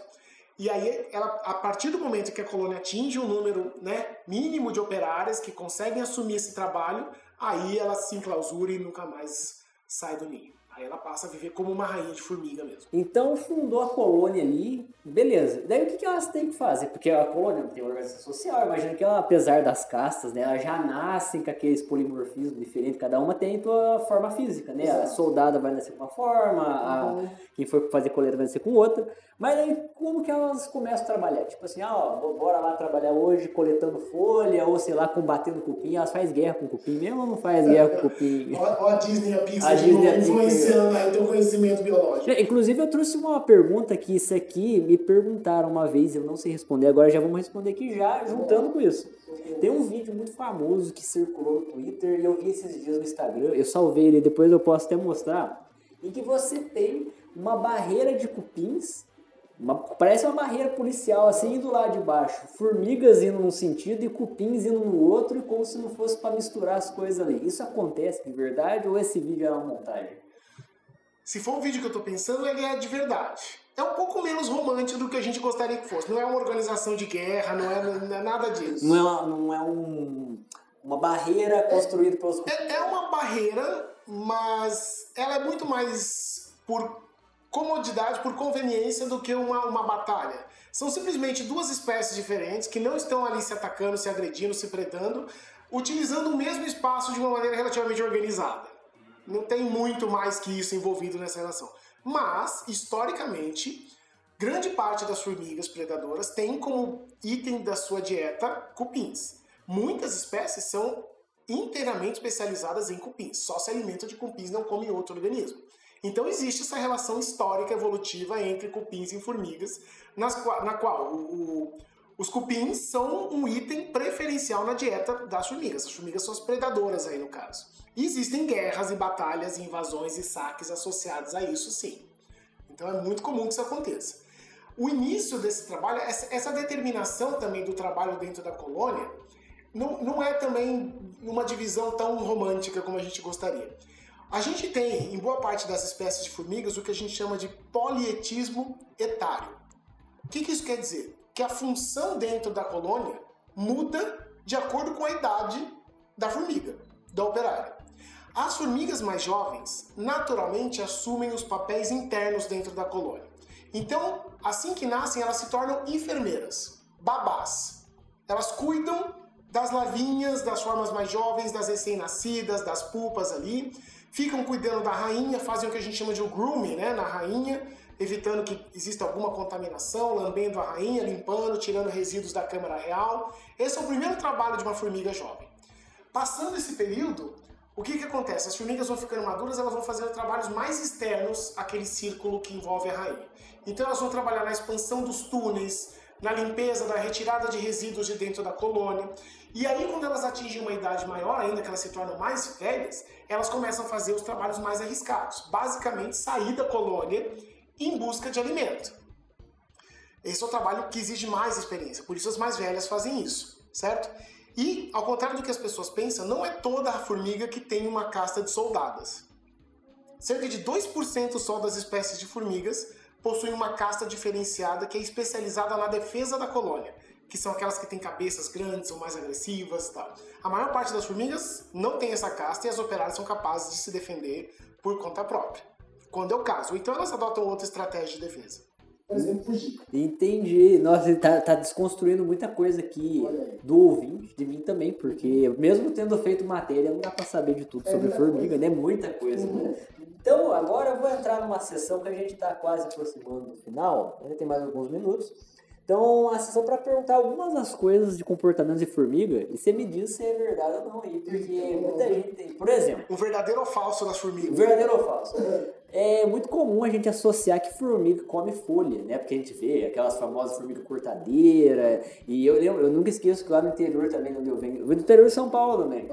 E aí, ela, a partir do momento que a colônia atinge um número né, mínimo de operárias que conseguem assumir esse trabalho, aí ela se enclausura e nunca mais sai do ninho. Aí ela passa a viver como uma rainha de formiga mesmo. Então fundou a colônia ali, beleza. Daí o que, que elas têm que fazer? Porque a colônia tem uma organização social, imagina que ela, apesar das castas, né, elas já nascem com aqueles polimorfismos diferentes, cada uma tem sua forma física, né? A soldada vai nascer com uma forma, a, quem for fazer coleira vai nascer com outra. Mas aí como que elas começam a trabalhar? Tipo assim, ah, ó, bora lá trabalhar hoje coletando folha, ou sei lá, combatendo cupim. Elas fazem guerra com cupim mesmo ou não faz guerra com cupim? Ó, ó a Disney e a Pixar A Disney e a influenciando aí o teu conhecimento biológico. É, Inclusive, eu trouxe uma pergunta que isso aqui me perguntaram uma vez, eu não sei responder, agora já vamos responder aqui já, juntando com isso. Tem um vídeo muito famoso que circulou no Twitter e eu vi esses dias no Instagram, eu salvei ele, depois eu posso até mostrar, em que você tem uma barreira de cupins, uma- parece uma barreira policial, assim, indo lá de baixo. Formigas indo num sentido e cupins indo no outro, como se não fosse para misturar as coisas ali. Isso acontece de verdade ou esse vídeo é uma montagem? Se for o vídeo que eu tô pensando, ele é de verdade. É um pouco menos romântico do que a gente gostaria que fosse. Não é uma organização de guerra, não é, não é nada disso. Não é, uma- não é um, uma barreira construída pelos. É, é uma barreira, mas ela é muito mais por comodidade, por conveniência, do que uma, uma batalha. São simplesmente duas espécies diferentes que não estão ali se atacando, se agredindo, se predando, utilizando o mesmo espaço de uma maneira relativamente organizada. Não tem muito mais que isso envolvido nessa relação. Mas, historicamente, grande parte das formigas predadoras tem como item da sua dieta cupins. Muitas espécies são inteiramente especializadas em cupins, só se alimentam de cupins, não comem outro organismo. Então existe essa relação histórica evolutiva entre cupins e formigas, nas na qual o- o- os cupins são um item preferencial na dieta das formigas. As formigas são as predadoras aí no caso. E existem guerras e batalhas, e invasões e saques associados a isso sim. Então é muito comum que isso aconteça. O início desse trabalho, essa, essa determinação também do trabalho dentro da colônia, não, não é também uma divisão tão romântica como a gente gostaria. A gente tem, em boa parte das espécies de formigas, o que a gente chama de polietismo etário. O que, que isso quer dizer? Que a função dentro da colônia muda de acordo com a idade da formiga, da operária. As formigas mais jovens naturalmente assumem os papéis internos dentro da colônia. Então, assim que nascem, elas se tornam enfermeiras, babás. Elas cuidam das larvinhas, das formas mais jovens, das recém-nascidas, das pupas ali, ficam cuidando da rainha, fazem o que a gente chama de grooming, né, na rainha, evitando que exista alguma contaminação, lambendo a rainha, limpando, tirando resíduos da câmara real. Esse é o primeiro trabalho de uma formiga jovem. Passando esse período, o que, que acontece? As formigas vão ficando maduras, elas vão fazendo trabalhos mais externos àquele círculo que envolve a rainha. Então elas vão trabalhar na expansão dos túneis, na limpeza, da retirada de resíduos de dentro da colônia. E aí, quando elas atingem uma idade maior, ainda que elas se tornam mais velhas, elas começam a fazer os trabalhos mais arriscados. Basicamente, sair da colônia em busca de alimento. Esse é o trabalho que exige mais experiência, por isso as mais velhas fazem isso, certo? E, ao contrário do que as pessoas pensam, não é toda a formiga que tem uma casta de soldadas. Cerca de 2% só das espécies de formigas possuem uma casta diferenciada que é especializada na defesa da colônia, que são aquelas que têm cabeças grandes, são mais agressivas e tal. A maior parte das formigas não tem essa casta e as operárias são capazes de se defender por conta própria, quando é o caso. Ou então elas adotam outra estratégia de defesa. Por exemplo, fugir. Entendi. Nossa, ele tá, tá desconstruindo muita coisa aqui do ouvinte, de mim também, porque mesmo tendo feito matéria, não dá pra saber de tudo É sobre formiga, né? Muita coisa. né? Então, agora eu vou entrar numa sessão que a gente tá quase aproximando do final, ainda tem mais alguns minutos. Então, a sessão para perguntar algumas das coisas de comportamentos de formiga, e você me diz se é verdade ou não aí, porque muita gente tem. Por exemplo, O verdadeiro ou falso das formigas? Verdadeiro ou falso? É muito comum a gente associar que formiga come folha, né? Porque a gente vê aquelas famosas formigas cortadeiras. E eu lembro, eu nunca esqueço que lá no interior também, onde eu venho. Eu venho do interior de São Paulo também.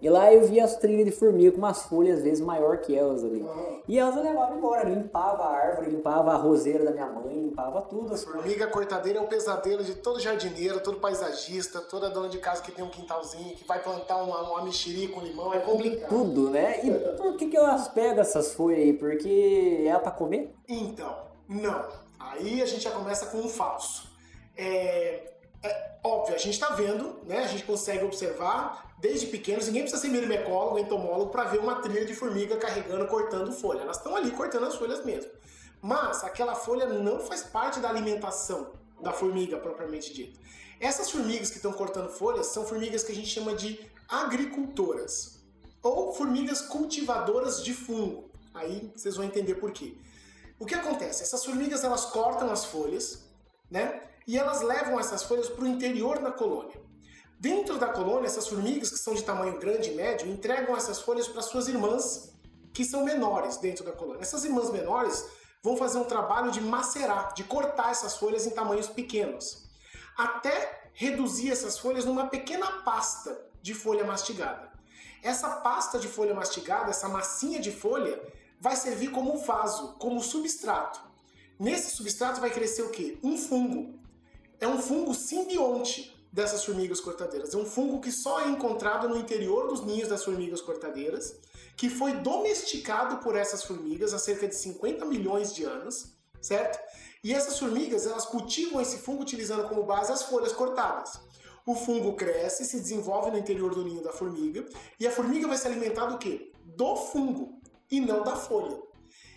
E lá eu via as trilhas de formiga com umas folhas, às vezes, maior que elas ali. E elas eu levava embora, limpava a árvore, limpava a roseira da minha mãe, limpava tudo. As Formiga cortadeira é um pesadelo de todo jardineiro, todo paisagista, toda dona de casa que tem um quintalzinho, que vai plantar uma, uma mexerica com limão, é complicado. Tudo, né? E por que, que elas pegam essas folhas aí? Porque é pra comer? Então, não. Aí a gente já começa com um falso. É, é óbvio, a gente está vendo, né? A gente consegue observar desde pequenos. Ninguém precisa ser mirimecólogo, entomólogo para ver uma trilha de formiga carregando, cortando folha. Elas estão ali cortando as folhas mesmo. Mas aquela folha não faz parte da alimentação da formiga propriamente dita. Essas formigas que estão cortando folhas são formigas que a gente chama de agricultoras ou formigas cultivadoras de fungo. Aí vocês vão entender por quê. O que acontece? Essas formigas elas cortam as folhas, né? E elas levam essas folhas para o interior da colônia. Dentro da colônia, essas formigas que são de tamanho grande e médio entregam essas folhas para suas irmãs que são menores dentro da colônia. Essas irmãs menores vão fazer um trabalho de macerar, de cortar essas folhas em tamanhos pequenos, até reduzir essas folhas numa pequena pasta de folha mastigada. Essa pasta de folha mastigada, essa massinha de folha, vai servir como vaso, como substrato. Nesse substrato vai crescer o quê? Um fungo. É um fungo simbionte dessas formigas cortadeiras. É um fungo que só é encontrado no interior dos ninhos das formigas cortadeiras, que foi domesticado por essas formigas há cerca de 50 milhões de anos, certo? E essas formigas, elas cultivam esse fungo utilizando como base as folhas cortadas. O fungo cresce, se desenvolve no interior do ninho da formiga, e a formiga vai se alimentar do quê? Do fungo e não da folha.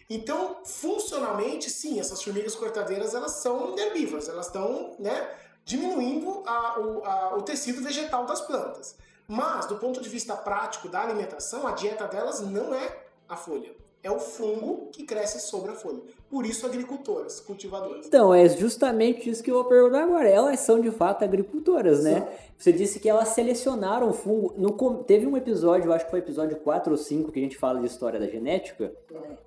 Então, funcionalmente, sim, essas formigas cortadeiras elas são herbívoras, elas estão né, diminuindo a, o, a, o tecido vegetal das plantas. Mas, do ponto de vista prático da alimentação, a dieta delas não é a folha. É o fungo que cresce sobre a folha. Por isso, agricultoras, cultivadoras. Então, é justamente isso que eu vou perguntar agora. Elas são de fato agricultoras, né? Você disse que elas selecionaram o fungo. No, teve um episódio, eu acho que foi episódio 4 ou 5, que a gente fala de história da genética.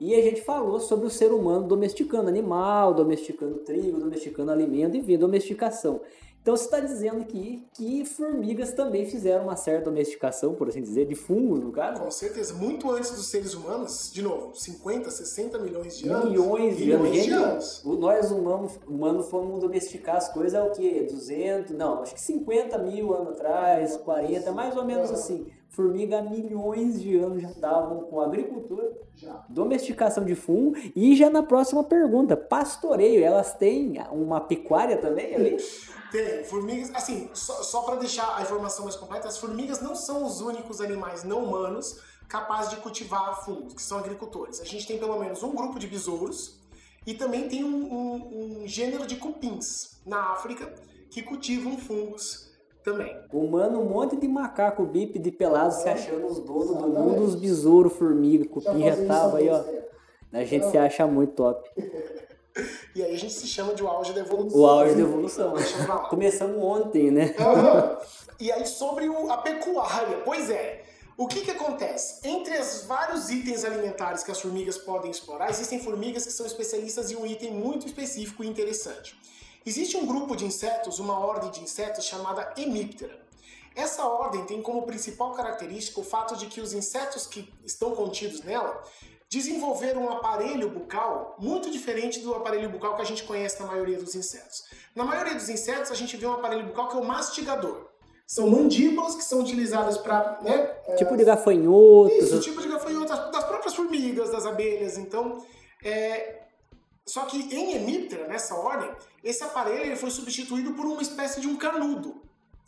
E a gente falou sobre o ser humano domesticando animal, domesticando trigo, domesticando alimento, enfim, domesticação. Então você está dizendo que, que formigas também fizeram uma certa domesticação, por assim dizer, de fungos, no caso? Com certeza, muito antes dos seres humanos, de novo, 50, 60 milhões de anos. Milhões de anos. milhões de Gente, anos. o- nós humanos, humanos fomos domesticar as coisas há o quê? 200? Não, acho que 50 mil anos atrás, 40, mais ou menos assim. Formiga há milhões de anos já estavam com agricultura, Já. domesticação de fungo e já na próxima pergunta, pastoreio, elas têm uma pecuária também ali? Tem, formigas, assim, só, só para deixar a informação mais completa, as formigas não são os únicos animais não humanos capazes de cultivar fungos, que são agricultores. A gente tem pelo menos um grupo de besouros e também tem um, um- um gênero de cupins na África que cultivam fungos também. Humano, um monte de macaco bípede pelado se achando os donos do mundo, os besouros, formiga, cupim já tava aí, ó. A gente se acha muito top. E aí a gente se chama de o auge da evolução. O auge da evolução. Falar. Começamos ontem, né? Aham. E aí sobre o- a pecuária, pois é. O que que acontece? Entre os vários itens alimentares que as formigas podem explorar, existem formigas que são especialistas em um item muito específico e interessante. Existe um grupo de insetos, uma ordem de insetos chamada Hemiptera. Essa ordem tem como principal característica o fato de que os insetos que estão contidos nela desenvolveram um aparelho bucal muito diferente do aparelho bucal que a gente conhece na maioria dos insetos. Na maioria dos insetos, a gente vê um aparelho bucal que é o mastigador. São mandíbulas que são utilizadas para, né, Tipo de gafanhotos. isso, tipo de gafanhoto, das das próprias formigas, das abelhas. Então, é... só que em Hemiptera, nessa ordem, esse aparelho ele foi substituído por uma espécie de um canudo,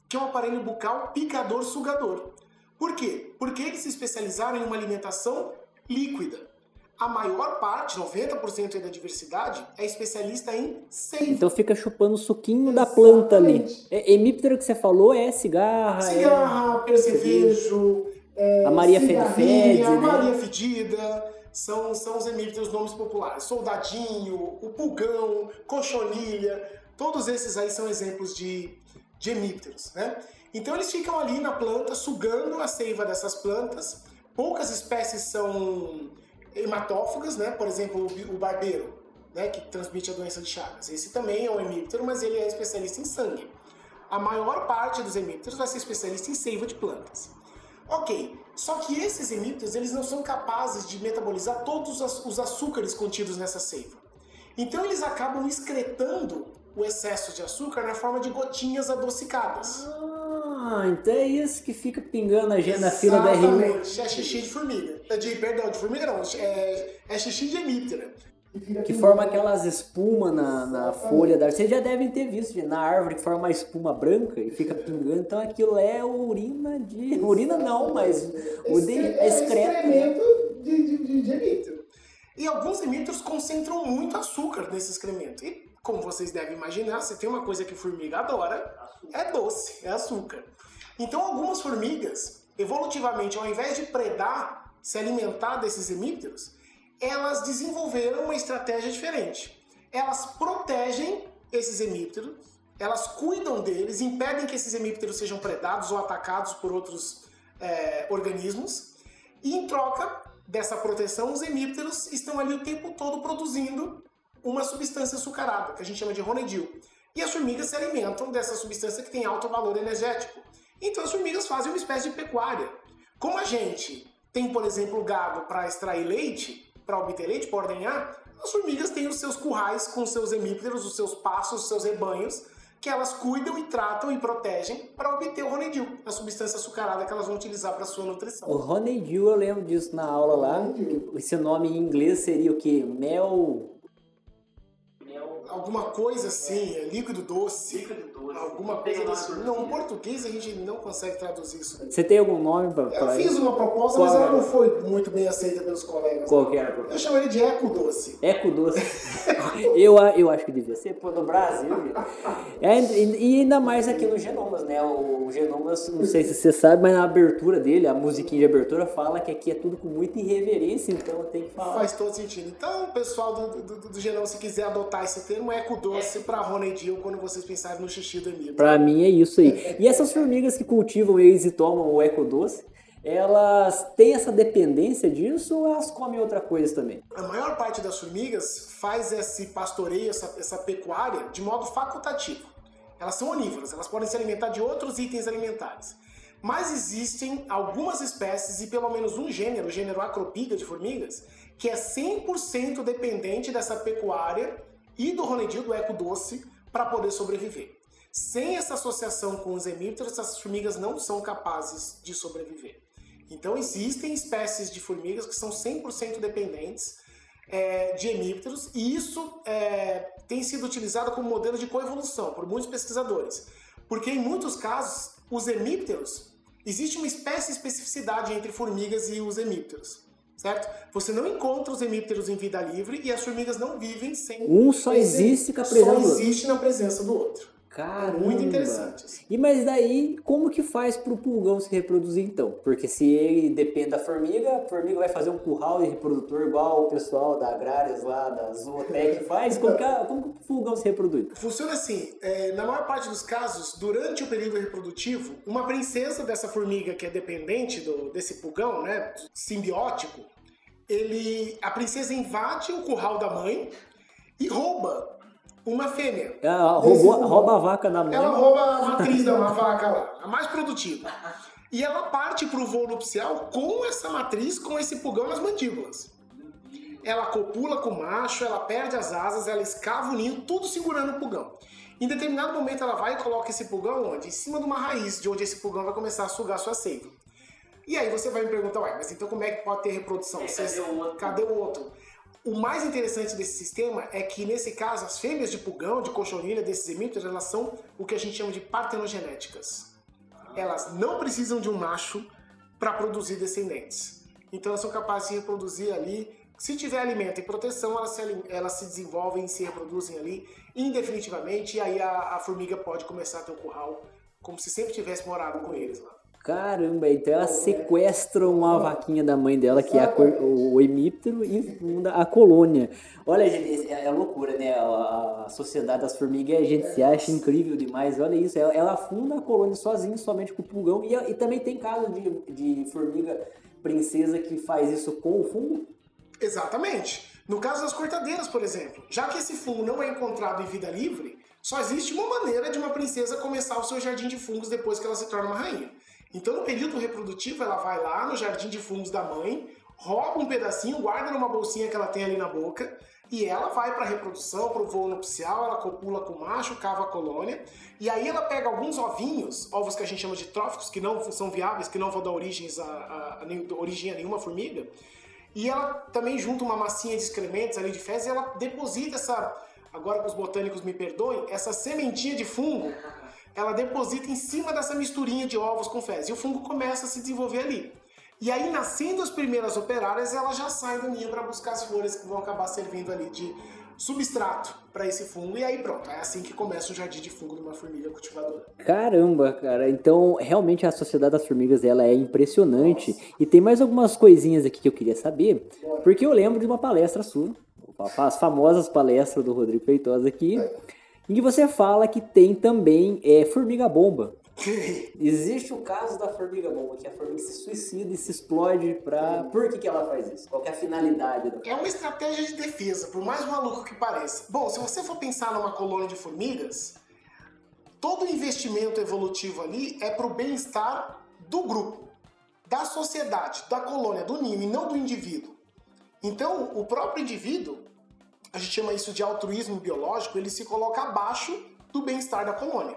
que é um aparelho bucal picador-sugador. Por quê? Porque eles se especializaram em uma alimentação líquida. A maior parte, 90% aí da diversidade, é especialista em seiva. Então fica chupando o suquinho da planta ali. É, hemíptero que você falou é cigarra, Cigarra, percevejo, é, A Maria cigarrinha, Fede, né? Maria Fedida, são, são os hemípteros nomes populares. Soldadinho, o pulgão, cochonilha, todos esses aí são exemplos de, de hemípteros, né? Então eles ficam ali na planta, sugando a seiva dessas plantas. Poucas espécies são hematófagas, né? Por exemplo, o barbeiro, né? Que transmite a doença de Chagas. Esse também é um hemíptero, mas ele é especialista em sangue. A maior parte dos hemípteros vai ser especialista em seiva de plantas. Ok, só que esses hemípteros eles não são capazes de metabolizar todos os açúcares contidos nessa seiva. Então eles acabam excretando o excesso de açúcar na forma de gotinhas adocicadas. Ah, então é isso que fica pingando a gente na fila da R1. Exatamente, é xixi de formiga. É De, perdão, de formiga não, é, é xixi de hemíptera. Que forma aquelas espumas na, na folha da árvore. Vocês já devem ter visto na árvore que forma uma espuma branca e fica pingando. Então aquilo é urina de. Urina não, mas o de, é excreto. né? de, de, de, de hemíptero. E alguns hemípteros concentram muito açúcar nesse excremento. E, como vocês devem imaginar, se tem uma coisa que formiga adora, é doce, é açúcar. Então, algumas formigas, evolutivamente, ao invés de predar, se alimentar desses hemípteros, elas desenvolveram uma estratégia diferente. Elas protegem esses hemípteros, elas cuidam deles, impedem que esses hemípteros sejam predados ou atacados por outros é, organismos, e em troca dessa proteção, os hemípteros estão ali o tempo todo produzindo uma substância açucarada, que a gente chama de ronedil. E as formigas se alimentam dessa substância que tem alto valor energético. Então as formigas fazem uma espécie de pecuária. Como a gente tem, por exemplo, gado para extrair leite, para obter leite, para ordenhar, as formigas têm os seus currais com seus hemípteros, os seus passos, os seus rebanhos, que elas cuidam e tratam e protegem para obter o ronedil, a substância açucarada que elas vão utilizar para sua nutrição. O honeydew, eu lembro disso na aula lá. Esse nome em inglês seria o quê? Mel. Alguma coisa assim, é líquido doce. Líquido doce. Alguma coisa desse. Não, em português a gente não consegue traduzir isso. Você tem algum nome pra, Eu fiz isso? uma proposta, Qual mas ela não foi muito bem aceita pelos colegas. Qual que era a proposta? Eu chamaria de eco doce. Eco doce. eu, eu acho que devia ser pô, no Brasil. gente. É, e, ainda mais aqui no Genomas, né? O Genomas, não sei se você sabe, mas na abertura dele, a musiquinha de abertura fala que aqui é tudo com muita irreverência, então eu tenho que falar. Faz todo sentido. Então, pessoal do, do, do, do Genão, se quiser adotar esse termo, eco doce para Ronedil quando vocês pensarem no xixi Emílio. Pra mim é isso aí. E essas formigas que cultivam eles e tomam o eco doce, elas têm essa dependência disso ou elas comem outra coisa também? A maior parte das formigas faz esse pastoreio, essa, essa pecuária, de modo facultativo. Elas são onívoras, elas podem se alimentar de outros itens alimentares. Mas existem algumas espécies e pelo menos um gênero, o gênero Acropiga de formigas, que é 100% dependente dessa pecuária e do ronedil, do eco doce, para poder sobreviver. Sem essa associação com os hemípteros, essas formigas não são capazes de sobreviver. Então existem espécies de formigas que são 100% dependentes é, de hemípteros e isso é, tem sido utilizado como modelo de coevolução por muitos pesquisadores. Porque em muitos casos, os hemípteros, existe uma espécie de especificidade entre formigas e os hemípteros. Certo? Você não encontra os hemípteros em vida livre e as formigas não vivem sem. Um só existe com a presença Só existe na presença do outro. Caramba. Muito interessante. assim. E mas daí, como que faz pro pulgão se reproduzir então? Porque se ele depende da formiga, a formiga vai fazer um curral de reprodutor igual o pessoal da Agrárias lá, da Zootec faz, como que, como que o pulgão se reproduz? Funciona assim, é, na maior parte dos casos, durante o período reprodutivo, uma princesa dessa formiga que é dependente do, desse pulgão, né, simbiótico, ele, a princesa invade o curral da mãe e rouba uma fêmea. Ela Desse roubou, rouba a vaca da mãe. Ela rouba a matriz da uma vaca lá, a mais produtiva. E ela parte para o voo nupcial com essa matriz, com esse pulgão nas mandíbulas. Ela copula com o macho, ela perde as asas, ela escava o ninho, tudo segurando o pulgão. Em determinado momento ela vai e coloca esse pulgão onde? Em cima de uma raiz, de onde esse pulgão vai começar a sugar sua seiva. E aí você vai me perguntar, ué, mas então como é que pode ter reprodução? Vocês- cadê o outro? Cadê o outro? O mais interessante desse sistema é que, nesse caso, as fêmeas de pulgão, de cochonilha, desses hemípteros, elas são o que a gente chama de partenogenéticas. Elas não precisam de um macho para produzir descendentes. Então elas são capazes de reproduzir ali. Se tiver alimento e proteção, elas se, elas se desenvolvem e se reproduzem ali indefinitivamente. E aí a, a formiga pode começar a ter um curral como se sempre tivesse morado com eles lá. Caramba, então ela sequestra uma vaquinha da mãe dela, que é a cor- o hemíptero, e funda a colônia. Olha, gente, é, é loucura, né? A, a sociedade das formigas, a gente se acha incrível demais. Olha isso, ela, ela funda a colônia sozinha, somente com o pulgão. E, e também tem caso de, de formiga princesa que faz isso com o fungo. Exatamente. No caso das cortadeiras, por exemplo, já que esse fungo não é encontrado em vida livre, só existe uma maneira de uma princesa começar o seu jardim de fungos depois que ela se torna uma rainha. Então, no período reprodutivo, ela vai lá no jardim de fungos da mãe, rouba um pedacinho, guarda numa bolsinha que ela tem ali na boca, e ela vai para a reprodução, para o voo nupcial, ela copula com o macho, cava a colônia, e aí ela pega alguns ovinhos, ovos que a gente chama de tróficos, que não são viáveis, que não vão dar origens a, a, a, origem a nenhuma formiga, e ela também junta uma massinha de excrementos ali de fezes e ela deposita essa, agora que os botânicos me perdoem, essa sementinha de fungo, ela deposita em cima dessa misturinha de ovos com fezes, e o fungo começa a se desenvolver ali. E aí, nascendo as primeiras operárias, ela já sai do ninho para buscar as folhas que vão acabar servindo ali de substrato para esse fungo. E aí pronto, é assim que começa o jardim de fungo de uma formiga cultivadora. Caramba, cara. Então, realmente a sociedade das formigas ela é impressionante. Nossa. E tem mais algumas coisinhas aqui que eu queria saber, porque eu lembro de uma palestra sua, as famosas palestras do Rodrigo Feitosa aqui, é. Em que você fala que tem também é, formiga bomba. Existe o caso da formiga bomba, que a formiga se suicida e se explode pra. Por que, que ela faz isso? Qual é a finalidade? Do... É uma estratégia de defesa, por mais maluco que pareça. Bom, se você for pensar numa colônia de formigas, todo investimento evolutivo ali é pro bem-estar do grupo, da sociedade, da colônia, do ninho e não do indivíduo. Então, o próprio indivíduo, a gente chama isso de altruísmo biológico, ele se coloca abaixo do bem-estar da colônia.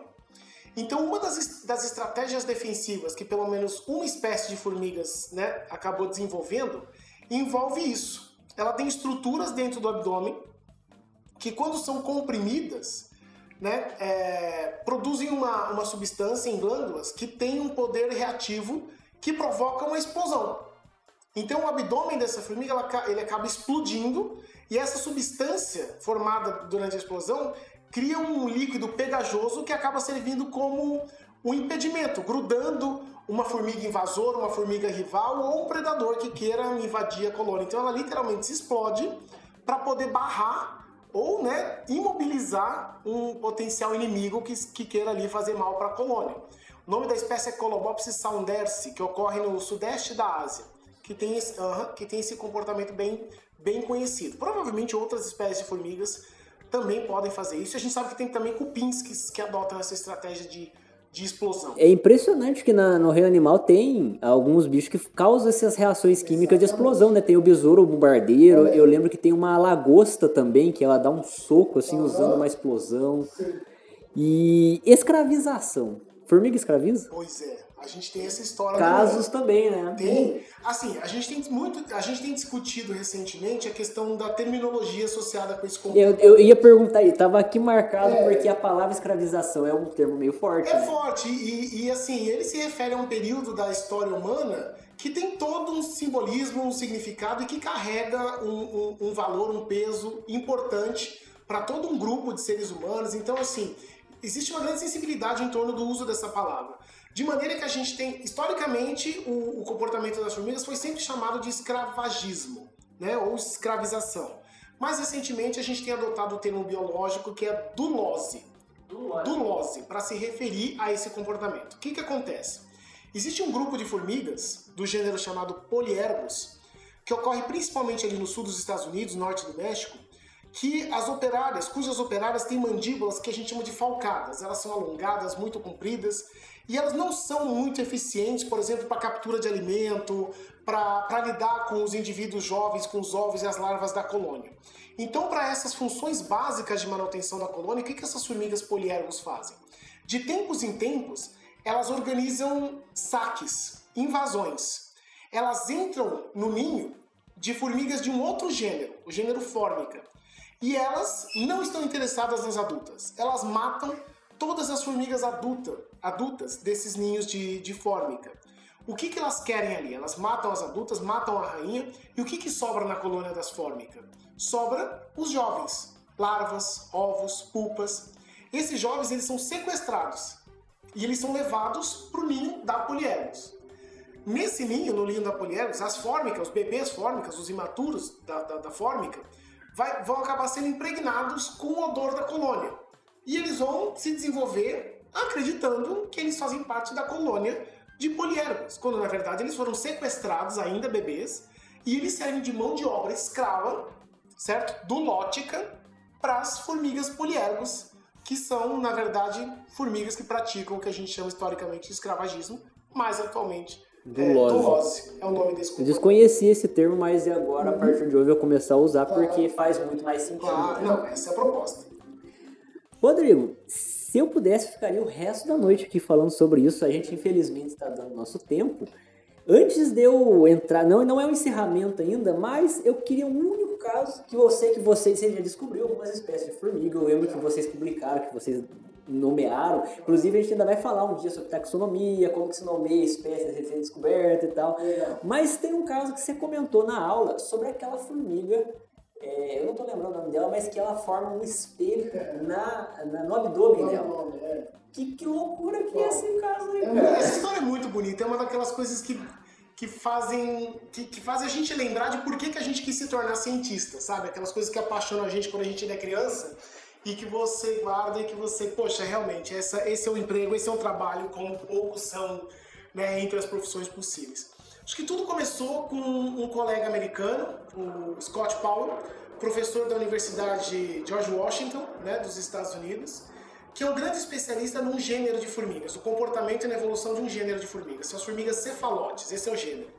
Então, uma das, das estratégias defensivas que pelo menos uma espécie de formigas né, acabou desenvolvendo envolve isso. Ela tem estruturas dentro do abdômen que, quando são comprimidas, né, é, produzem uma, uma substância em glândulas que tem um poder reativo que provoca uma explosão. Então, o abdômen dessa formiga ela, ele acaba explodindo e essa substância formada durante a explosão cria um líquido pegajoso que acaba servindo como um impedimento, grudando uma formiga invasora, uma formiga rival ou um predador que queira invadir a colônia. Então ela literalmente se explode para poder barrar ou né, imobilizar um potencial inimigo que, que queira ali fazer mal para a colônia. O nome da espécie é Colobopsis saundersi, que ocorre no sudeste da Ásia, que tem esse, uh que tem esse comportamento bem, bem conhecido. Provavelmente outras espécies de formigas também podem fazer isso. A gente sabe que tem também cupins que, que adotam essa estratégia de, de explosão. É impressionante que na, no reino animal tem alguns bichos que causam essas reações químicas Exatamente. de explosão, né? Tem o besouro, o bombardeiro. É. Eu lembro que tem uma lagosta também, que ela dá um soco, assim, uhum. usando uma explosão. Sim. E escravização. Formiga escraviza? Pois é. A gente tem essa história. Casos também, né? Tem. Assim, a gente tem muito. A gente tem discutido recentemente a questão da terminologia associada com esse conteúdo. Eu, eu ia perguntar aí, tava aqui marcado é. porque a palavra escravização é um termo meio forte. É né? forte, e, e assim, ele se refere a um período da história humana que tem todo um simbolismo, um significado e que carrega um, um, um valor, um peso importante para todo um grupo de seres humanos. Então, assim, existe uma grande sensibilidade em torno do uso dessa palavra. De maneira que a gente tem, historicamente, o, o comportamento das formigas foi sempre chamado de escravagismo, né, ou escravização. Mais recentemente, a gente tem adotado o termo biológico que é dulose. Dulose, dulose para se referir a esse comportamento. O que, que acontece? Existe um grupo de formigas do gênero chamado Polyergus, que ocorre principalmente ali no sul dos Estados Unidos, norte do México, que as operárias, cujas operárias têm mandíbulas que a gente chama de falcadas. Elas são alongadas, muito compridas, e elas não são muito eficientes, por exemplo, para captura de alimento, para lidar com os indivíduos jovens, com os ovos e as larvas da colônia. Então, para essas funções básicas de manutenção da colônia, o que, que essas formigas poliérgos fazem? De tempos em tempos, elas organizam saques, invasões. Elas entram no ninho de formigas de um outro gênero, o gênero Formica. E elas não estão interessadas nas adultas. Elas matam todas as formigas adulta, adultas desses ninhos de, de fórmica. O que, que elas querem ali? Elas matam as adultas, matam a rainha, e o que, que sobra na colônia das fórmica? Sobra os jovens, larvas, ovos, pupas. Esses jovens eles são sequestrados e eles são levados para o ninho da Poliérgos. Nesse ninho, no ninho da Poliérgos, as fórmicas, os bebês fórmicas, os imaturos da, da, da fórmica, vai, vão acabar sendo impregnados com o odor da colônia e eles vão se desenvolver acreditando que eles fazem parte da colônia de poliérgos, quando na verdade eles foram sequestrados ainda bebês e eles servem de mão de obra escrava, certo? Do lótica para as formigas poliérgos, que são na verdade formigas que praticam o que a gente chama historicamente de escravagismo, mas atualmente é Dulose. dulose é o nome desse Eu comportamento. desconhecia esse termo, mas agora, a partir de hoje, eu vou começar a usar porque faz muito mais sentido. Ah, não, essa é a proposta. Rodrigo, se eu pudesse, ficaria o resto da noite aqui falando sobre isso. A gente, infelizmente, está dando nosso tempo. Antes de eu entrar, não, não é um encerramento ainda, mas eu queria um único caso que eu sei que vocês você já descobriu algumas espécies de formiga. Eu lembro que vocês publicaram, que vocês nomearam. Inclusive, a gente ainda vai falar um dia sobre taxonomia, como que se nomeia espécies recém-descobertas e tal. Mas tem um caso que você comentou na aula sobre aquela formiga, é, eu não tô lembrando o nome dela, mas que ela forma um espelho na, na- no abdômen dela. É. Que, que loucura que é esse caso aí, É, cara. Essa história é muito bonita, é uma daquelas coisas que, que fazem que, que fazem a gente lembrar de por que, que a gente quis se tornar cientista, sabe? Aquelas coisas que apaixonam a gente quando a gente é criança e que você guarda e que você, poxa, realmente, essa, esse é o emprego, esse é o trabalho, como poucos são né, entre as profissões possíveis. Acho que tudo começou com um colega americano, o Scott Powell, professor da Universidade George Washington, né, dos Estados Unidos, que é um grande especialista num gênero de formigas, o comportamento e na evolução de um gênero de formigas. São as formigas cefalotes, esse é o gênero.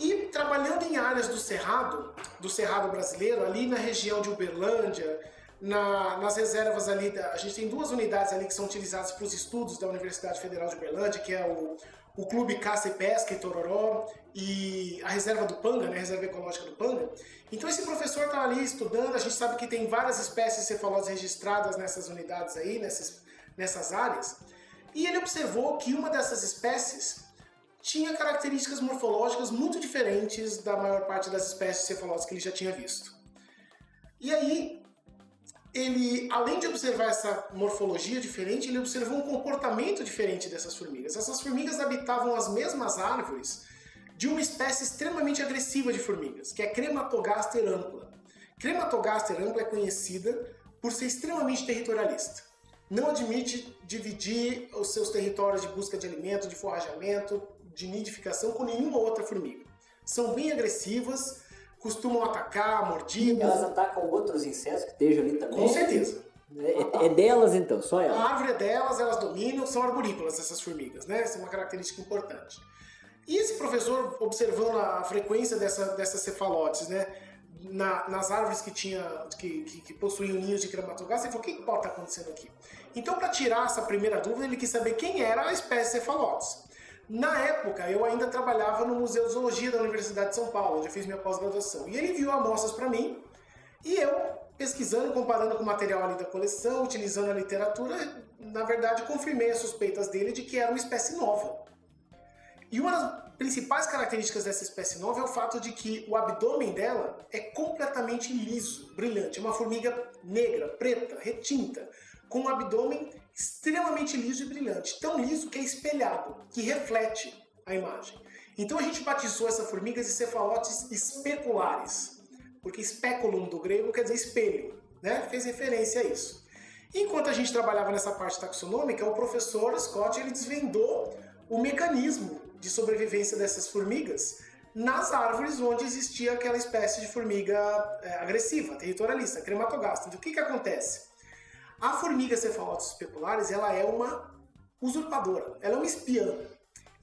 E trabalhando em áreas do Cerrado, do Cerrado brasileiro, ali na região de Uberlândia, na- nas reservas ali, da, a gente tem duas unidades ali que são utilizadas para os estudos da Universidade Federal de Uberlândia, que é o, o Clube Caça e Pesca em Tororó e a reserva do Panga, né, a reserva ecológica do Panga. Então esse professor está ali estudando, a gente sabe que tem várias espécies de cefalóides registradas nessas unidades aí, nessas, nessas áreas, e ele observou que uma dessas espécies tinha características morfológicas muito diferentes da maior parte das espécies de cefalóides que ele já tinha visto. E aí, ele, além de observar essa morfologia diferente, ele observou um comportamento diferente dessas formigas. Essas formigas habitavam as mesmas árvores de uma espécie extremamente agressiva de formigas, que é Crematogaster ampla. Crematogaster ampla é conhecida por ser extremamente territorialista. Não admite dividir os seus territórios de busca de alimento, de forrajamento, de nidificação com nenhuma outra formiga. São bem agressivas, costumam atacar, mordidas. Elas atacam outros insetos que estejam ali também. Com certeza. É, é delas então, só A elas. árvore é delas, elas dominam, são arborícolas essas formigas, né? Essa é uma característica importante. E esse professor, observando a frequência dessa, dessas cefalotes, né? na- nas árvores que, tinha, que, que, que possuíam ninhos de crematogaster, ele falou, o que que pode estar acontecendo aqui? Então, para tirar essa primeira dúvida, ele quis saber quem era a espécie cefalotes. Na época, eu ainda trabalhava no Museu de Zoologia da Universidade de São Paulo, onde eu fiz minha pós-graduação. E ele enviou amostras para mim, e eu, pesquisando, comparando com o material ali da coleção, utilizando a literatura, na verdade, confirmei as suspeitas dele de que era uma espécie nova. E uma das principais características dessa espécie nova é o fato de que o abdômen dela é completamente liso, brilhante. É uma formiga negra, preta, retinta, com um abdômen extremamente liso e brilhante. Tão liso que é espelhado, que reflete a imagem. Então a gente batizou essa formiga de cefalotes especulares, porque speculum do grego quer dizer espelho, né? Fez referência a isso. Enquanto a gente trabalhava nessa parte taxonômica, o professor Scott ele desvendou o mecanismo de sobrevivência dessas formigas nas árvores onde existia aquela espécie de formiga é, agressiva, territorialista, crematogasta. Então o que, que acontece? A formiga cefalotes especulares ela é uma usurpadora, ela é uma espiã.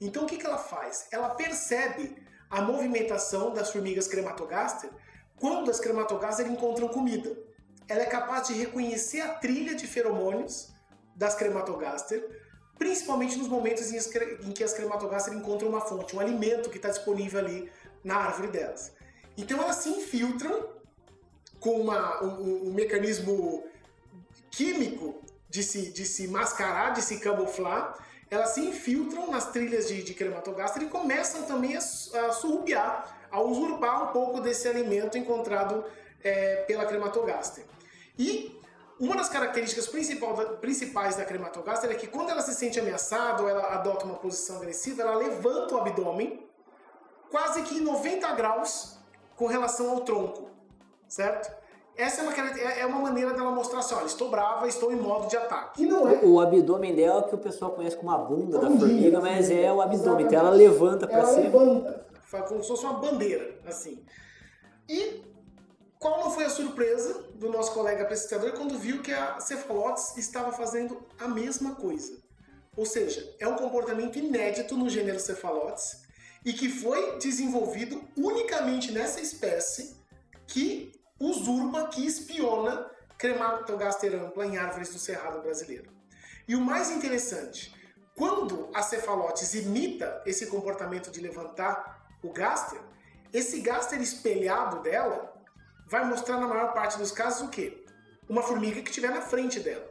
Então o que, que ela faz? Ela percebe a movimentação das formigas crematogaster quando as crematogaster encontram comida. Ela é capaz de reconhecer a trilha de feromônios das crematogaster, principalmente nos momentos em, que as crematogaster encontram uma fonte, um alimento que está disponível ali na árvore delas. Então elas se infiltram com uma- um, um- um mecanismo químico de se, de se mascarar, de se camuflar, elas se infiltram nas trilhas de, de crematogaster e começam também a, a a usurpar um pouco desse alimento encontrado é, pela crematogaster. E uma das características principais da crematogaster é que quando ela se sente ameaçada ou ela adota uma posição agressiva, ela levanta o abdômen quase que em 90 graus com relação ao tronco, certo? Essa é uma, é é uma maneira dela mostrar assim, olha, estou brava, estou em modo de ataque. E não é. O abdômen dela, que o pessoal conhece como a bunda da Bundinha, formiga, mas é o abdômen. Então ela levanta pra Ela cima. levanta, faz como se fosse uma bandeira, assim. E qual não foi a surpresa do nosso colega pesquisador quando viu que a Cephalotes estava fazendo a mesma coisa? Ou seja, é um comportamento inédito no gênero Cephalotes e que foi desenvolvido unicamente nessa espécie que usurpa, que espiona Crematogaster ampla em árvores do cerrado brasileiro. E o mais interessante, quando a Cephalotes imita esse comportamento de levantar o gaster, esse gaster espelhado dela vai mostrar na maior parte dos casos o quê? Uma formiga que estiver na frente dela.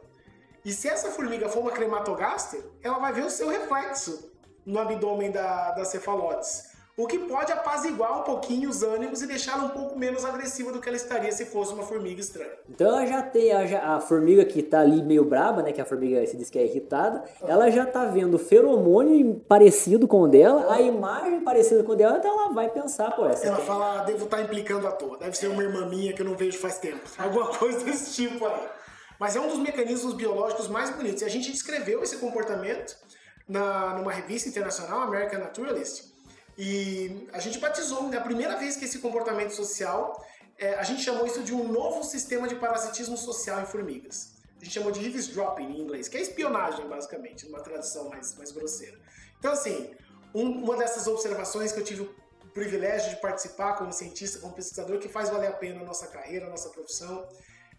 E se essa formiga for uma crematogaster, ela vai ver o seu reflexo no abdômen da, da cefalotes. O que pode apaziguar um pouquinho os ânimos e deixá-la um pouco menos agressiva do que ela estaria se fosse uma formiga estranha. Então ela já tem a, a formiga que tá ali meio braba, né? Que a formiga se diz que é irritada. Ela já tá vendo o feromônio parecido com o dela, a imagem parecida com o dela, então ela vai pensar, pô, essa Ela aqui fala, "Ah, devo estar implicando à toa, deve ser uma irmã minha que eu não vejo faz tempo. Alguma coisa desse tipo aí. Mas é um dos mecanismos biológicos mais bonitos. E a gente descreveu esse comportamento na, numa revista internacional, American Naturalist, e a gente batizou, né, a primeira vez que esse comportamento social, é, a gente chamou isso de um novo sistema de parasitismo social em formigas. A gente chamou de eavesdropping em inglês, que é espionagem, basicamente, numa tradução mais, mais grosseira. Então, assim, um- uma dessas observações que eu tive o privilégio de participar como cientista, como pesquisador, que faz valer a pena a nossa carreira, a nossa profissão.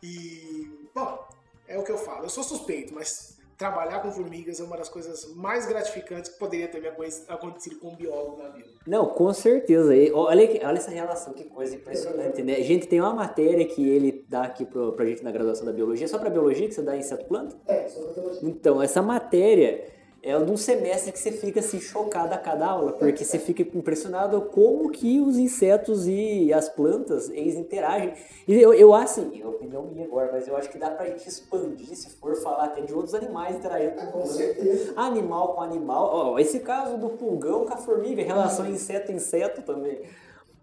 E, bom, é o que eu falo. Eu sou suspeito, mas trabalhar com formigas é uma das coisas mais gratificantes que poderia ter acontecido com um biólogo na vida. Não, com certeza. E Olha, olha essa relação, que coisa impressionante, né? A gente tem uma matéria que ele dá aqui pro, pra gente na graduação da biologia, só pra biologia que você dá inseto planta? É, sou biologia. Então, essa matéria é de um semestre que você fica assim chocado a cada aula, porque você fica impressionado como que os insetos e as plantas, eles interagem. E eu, eu acho assim, é opinião minha agora, mas eu acho que dá pra gente expandir se for falar até de outros animais interagindo com Com certeza. Animal com animal. Ó, esse caso do pulgão com a formiga, relação inseto-inseto também.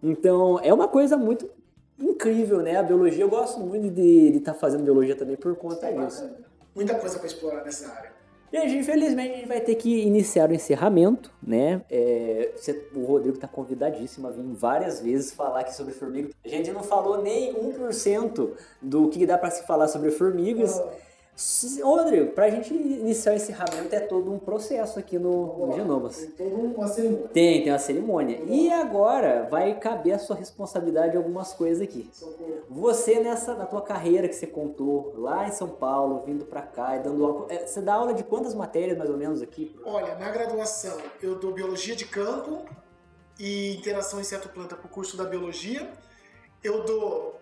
Então, é uma coisa muito incrível, né? A biologia, eu gosto muito de estar fazendo biologia também por conta disso. Muita coisa para explorar nessa área. Gente, infelizmente a gente vai ter que iniciar o encerramento, né? É, você- o Rodrigo tá convidadíssimo a vir várias vezes falar aqui sobre formiga. A gente não falou nem 1% do que dá para se falar sobre formigas. S- Ô, Rodrigo, pra gente iniciar o encerramento é todo um processo aqui no, no Genomas. Tem toda uma cerimônia. Tem, tem uma cerimônia. E agora vai caber a sua responsabilidade algumas coisas aqui. Você nessa na tua carreira que você contou lá em São Paulo, vindo pra cá e dando aula, é, você dá aula de quantas matérias mais ou menos aqui? Olha, na graduação eu dou biologia de campo e interação inseto-planta para o curso da biologia. Eu dou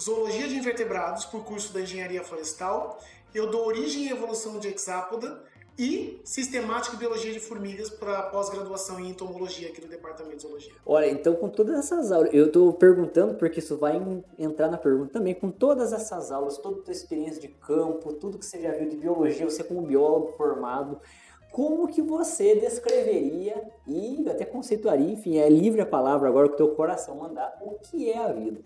zoologia de invertebrados para o curso da engenharia florestal. Eu dou origem e evolução de hexápoda e sistemática e biologia de formigas para pós-graduação em entomologia aqui no departamento de zoologia. Olha, então com todas essas aulas, eu tô perguntando porque isso vai entrar na pergunta também, com todas essas aulas, toda a tua experiência de campo, tudo que você já viu de biologia, você como biólogo formado, como que você descreveria e até conceituaria, enfim, é livre a palavra agora que o teu coração mandar, o que é a vida?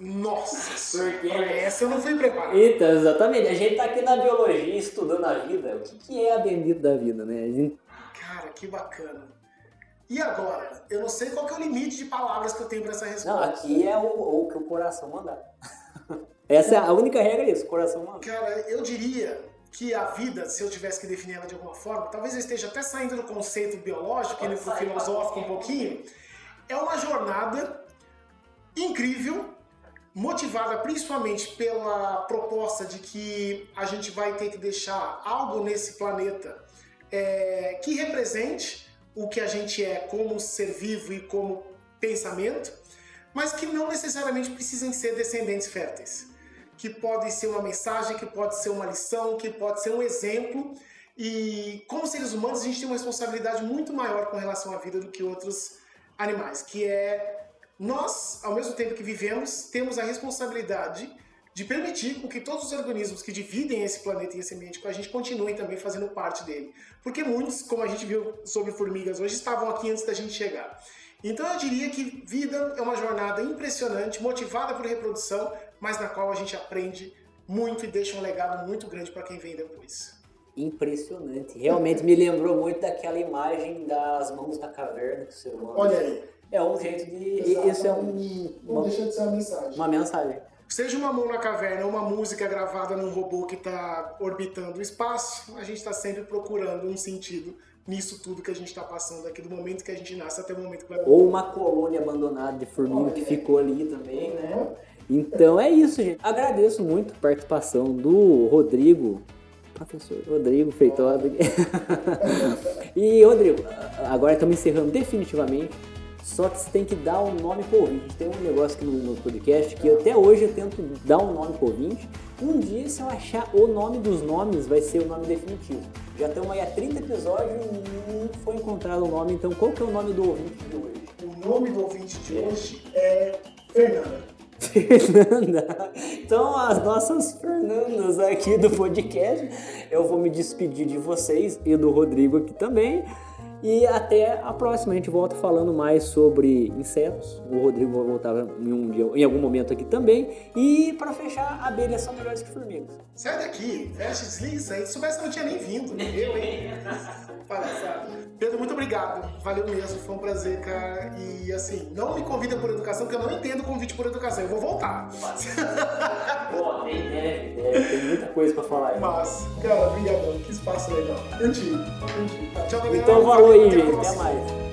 Nossa, Porque- essa eu não fui preparado. Então, exatamente, a gente tá aqui na biologia estudando a vida, o que, que é a bendita da vida, né? Gente- Cara, que bacana. E agora? Eu não sei qual que é o limite de palavras que eu tenho para essa resposta. Não, aqui é o, o que o coração mandar. Essa é a única regra disso, o coração mandar. Cara, eu diria que a vida, se eu tivesse que definir ela de alguma forma, talvez eu esteja até saindo do conceito biológico, indo pro filosófico um pouquinho, é uma jornada incrível, motivada principalmente pela proposta de que a gente vai ter que deixar algo nesse planeta é, que represente o que a gente é como ser vivo e como pensamento, mas que não necessariamente precisem ser descendentes férteis que pode ser uma mensagem, que pode ser uma lição, que pode ser um exemplo. E como seres humanos, a gente tem uma responsabilidade muito maior com relação à vida do que outros animais, que é nós, ao mesmo tempo que vivemos, temos a responsabilidade de permitir com que todos os organismos que dividem esse planeta e esse ambiente com a gente continuem também fazendo parte dele. Porque muitos, como a gente viu sobre formigas hoje, estavam aqui antes da gente chegar. Então eu diria que vida é uma jornada impressionante, motivada por reprodução, mas na qual a gente aprende muito e deixa um legado muito grande para quem vem depois. Impressionante. Realmente me lembrou muito daquela imagem das mãos na caverna que o ser humano. Olha aí. É um jeito de. Isso é um, Não uma, deixa de ser uma mensagem. uma mensagem. seja uma mão na caverna ou uma música gravada num robô que está orbitando o espaço, a gente está sempre procurando um sentido nisso tudo que a gente está passando aqui, do momento que a gente nasce até o momento que vai Ou uma colônia abandonada de formiga que ficou ali também, né? Então é isso, gente. Agradeço muito a participação do Rodrigo, professor Rodrigo Feitosa. e, Rodrigo, agora estamos encerrando definitivamente. Só que você tem que dar um nome pro ouvinte. Tem um negócio aqui no, podcast que até hoje eu tento dar um nome pro ouvinte. Um dia, se eu achar o nome dos nomes, vai ser o nome definitivo. Já estamos aí há 30 episódios e não foi encontrado o nome. Então, qual que é o nome do ouvinte de hoje? O nome do ouvinte de hoje é Fernanda. Fernanda. Então, as nossas Fernandas aqui do podcast, eu vou me despedir de vocês e do Rodrigo aqui também. E até a próxima, a gente volta falando mais sobre insetos. O Rodrigo vai voltar em, um dia, em algum momento aqui também. E para fechar, abelhas são melhores que formigas. Sai daqui, fecha, desliga isso aí. Se soubesse que eu não tinha nem vindo. Eu, hein? Palhaçada. Pedro, muito obrigado. Valeu mesmo, foi um prazer, cara. E assim, não me convida por educação, porque eu não entendo convite por educação. Eu vou voltar. Pô, tem, deve, deve, tem muita coisa pra falar aí. Mas, cara, obrigadão. Que espaço legal. Curti, curti. Tchau, galera. Então, aí, gente. Até mais.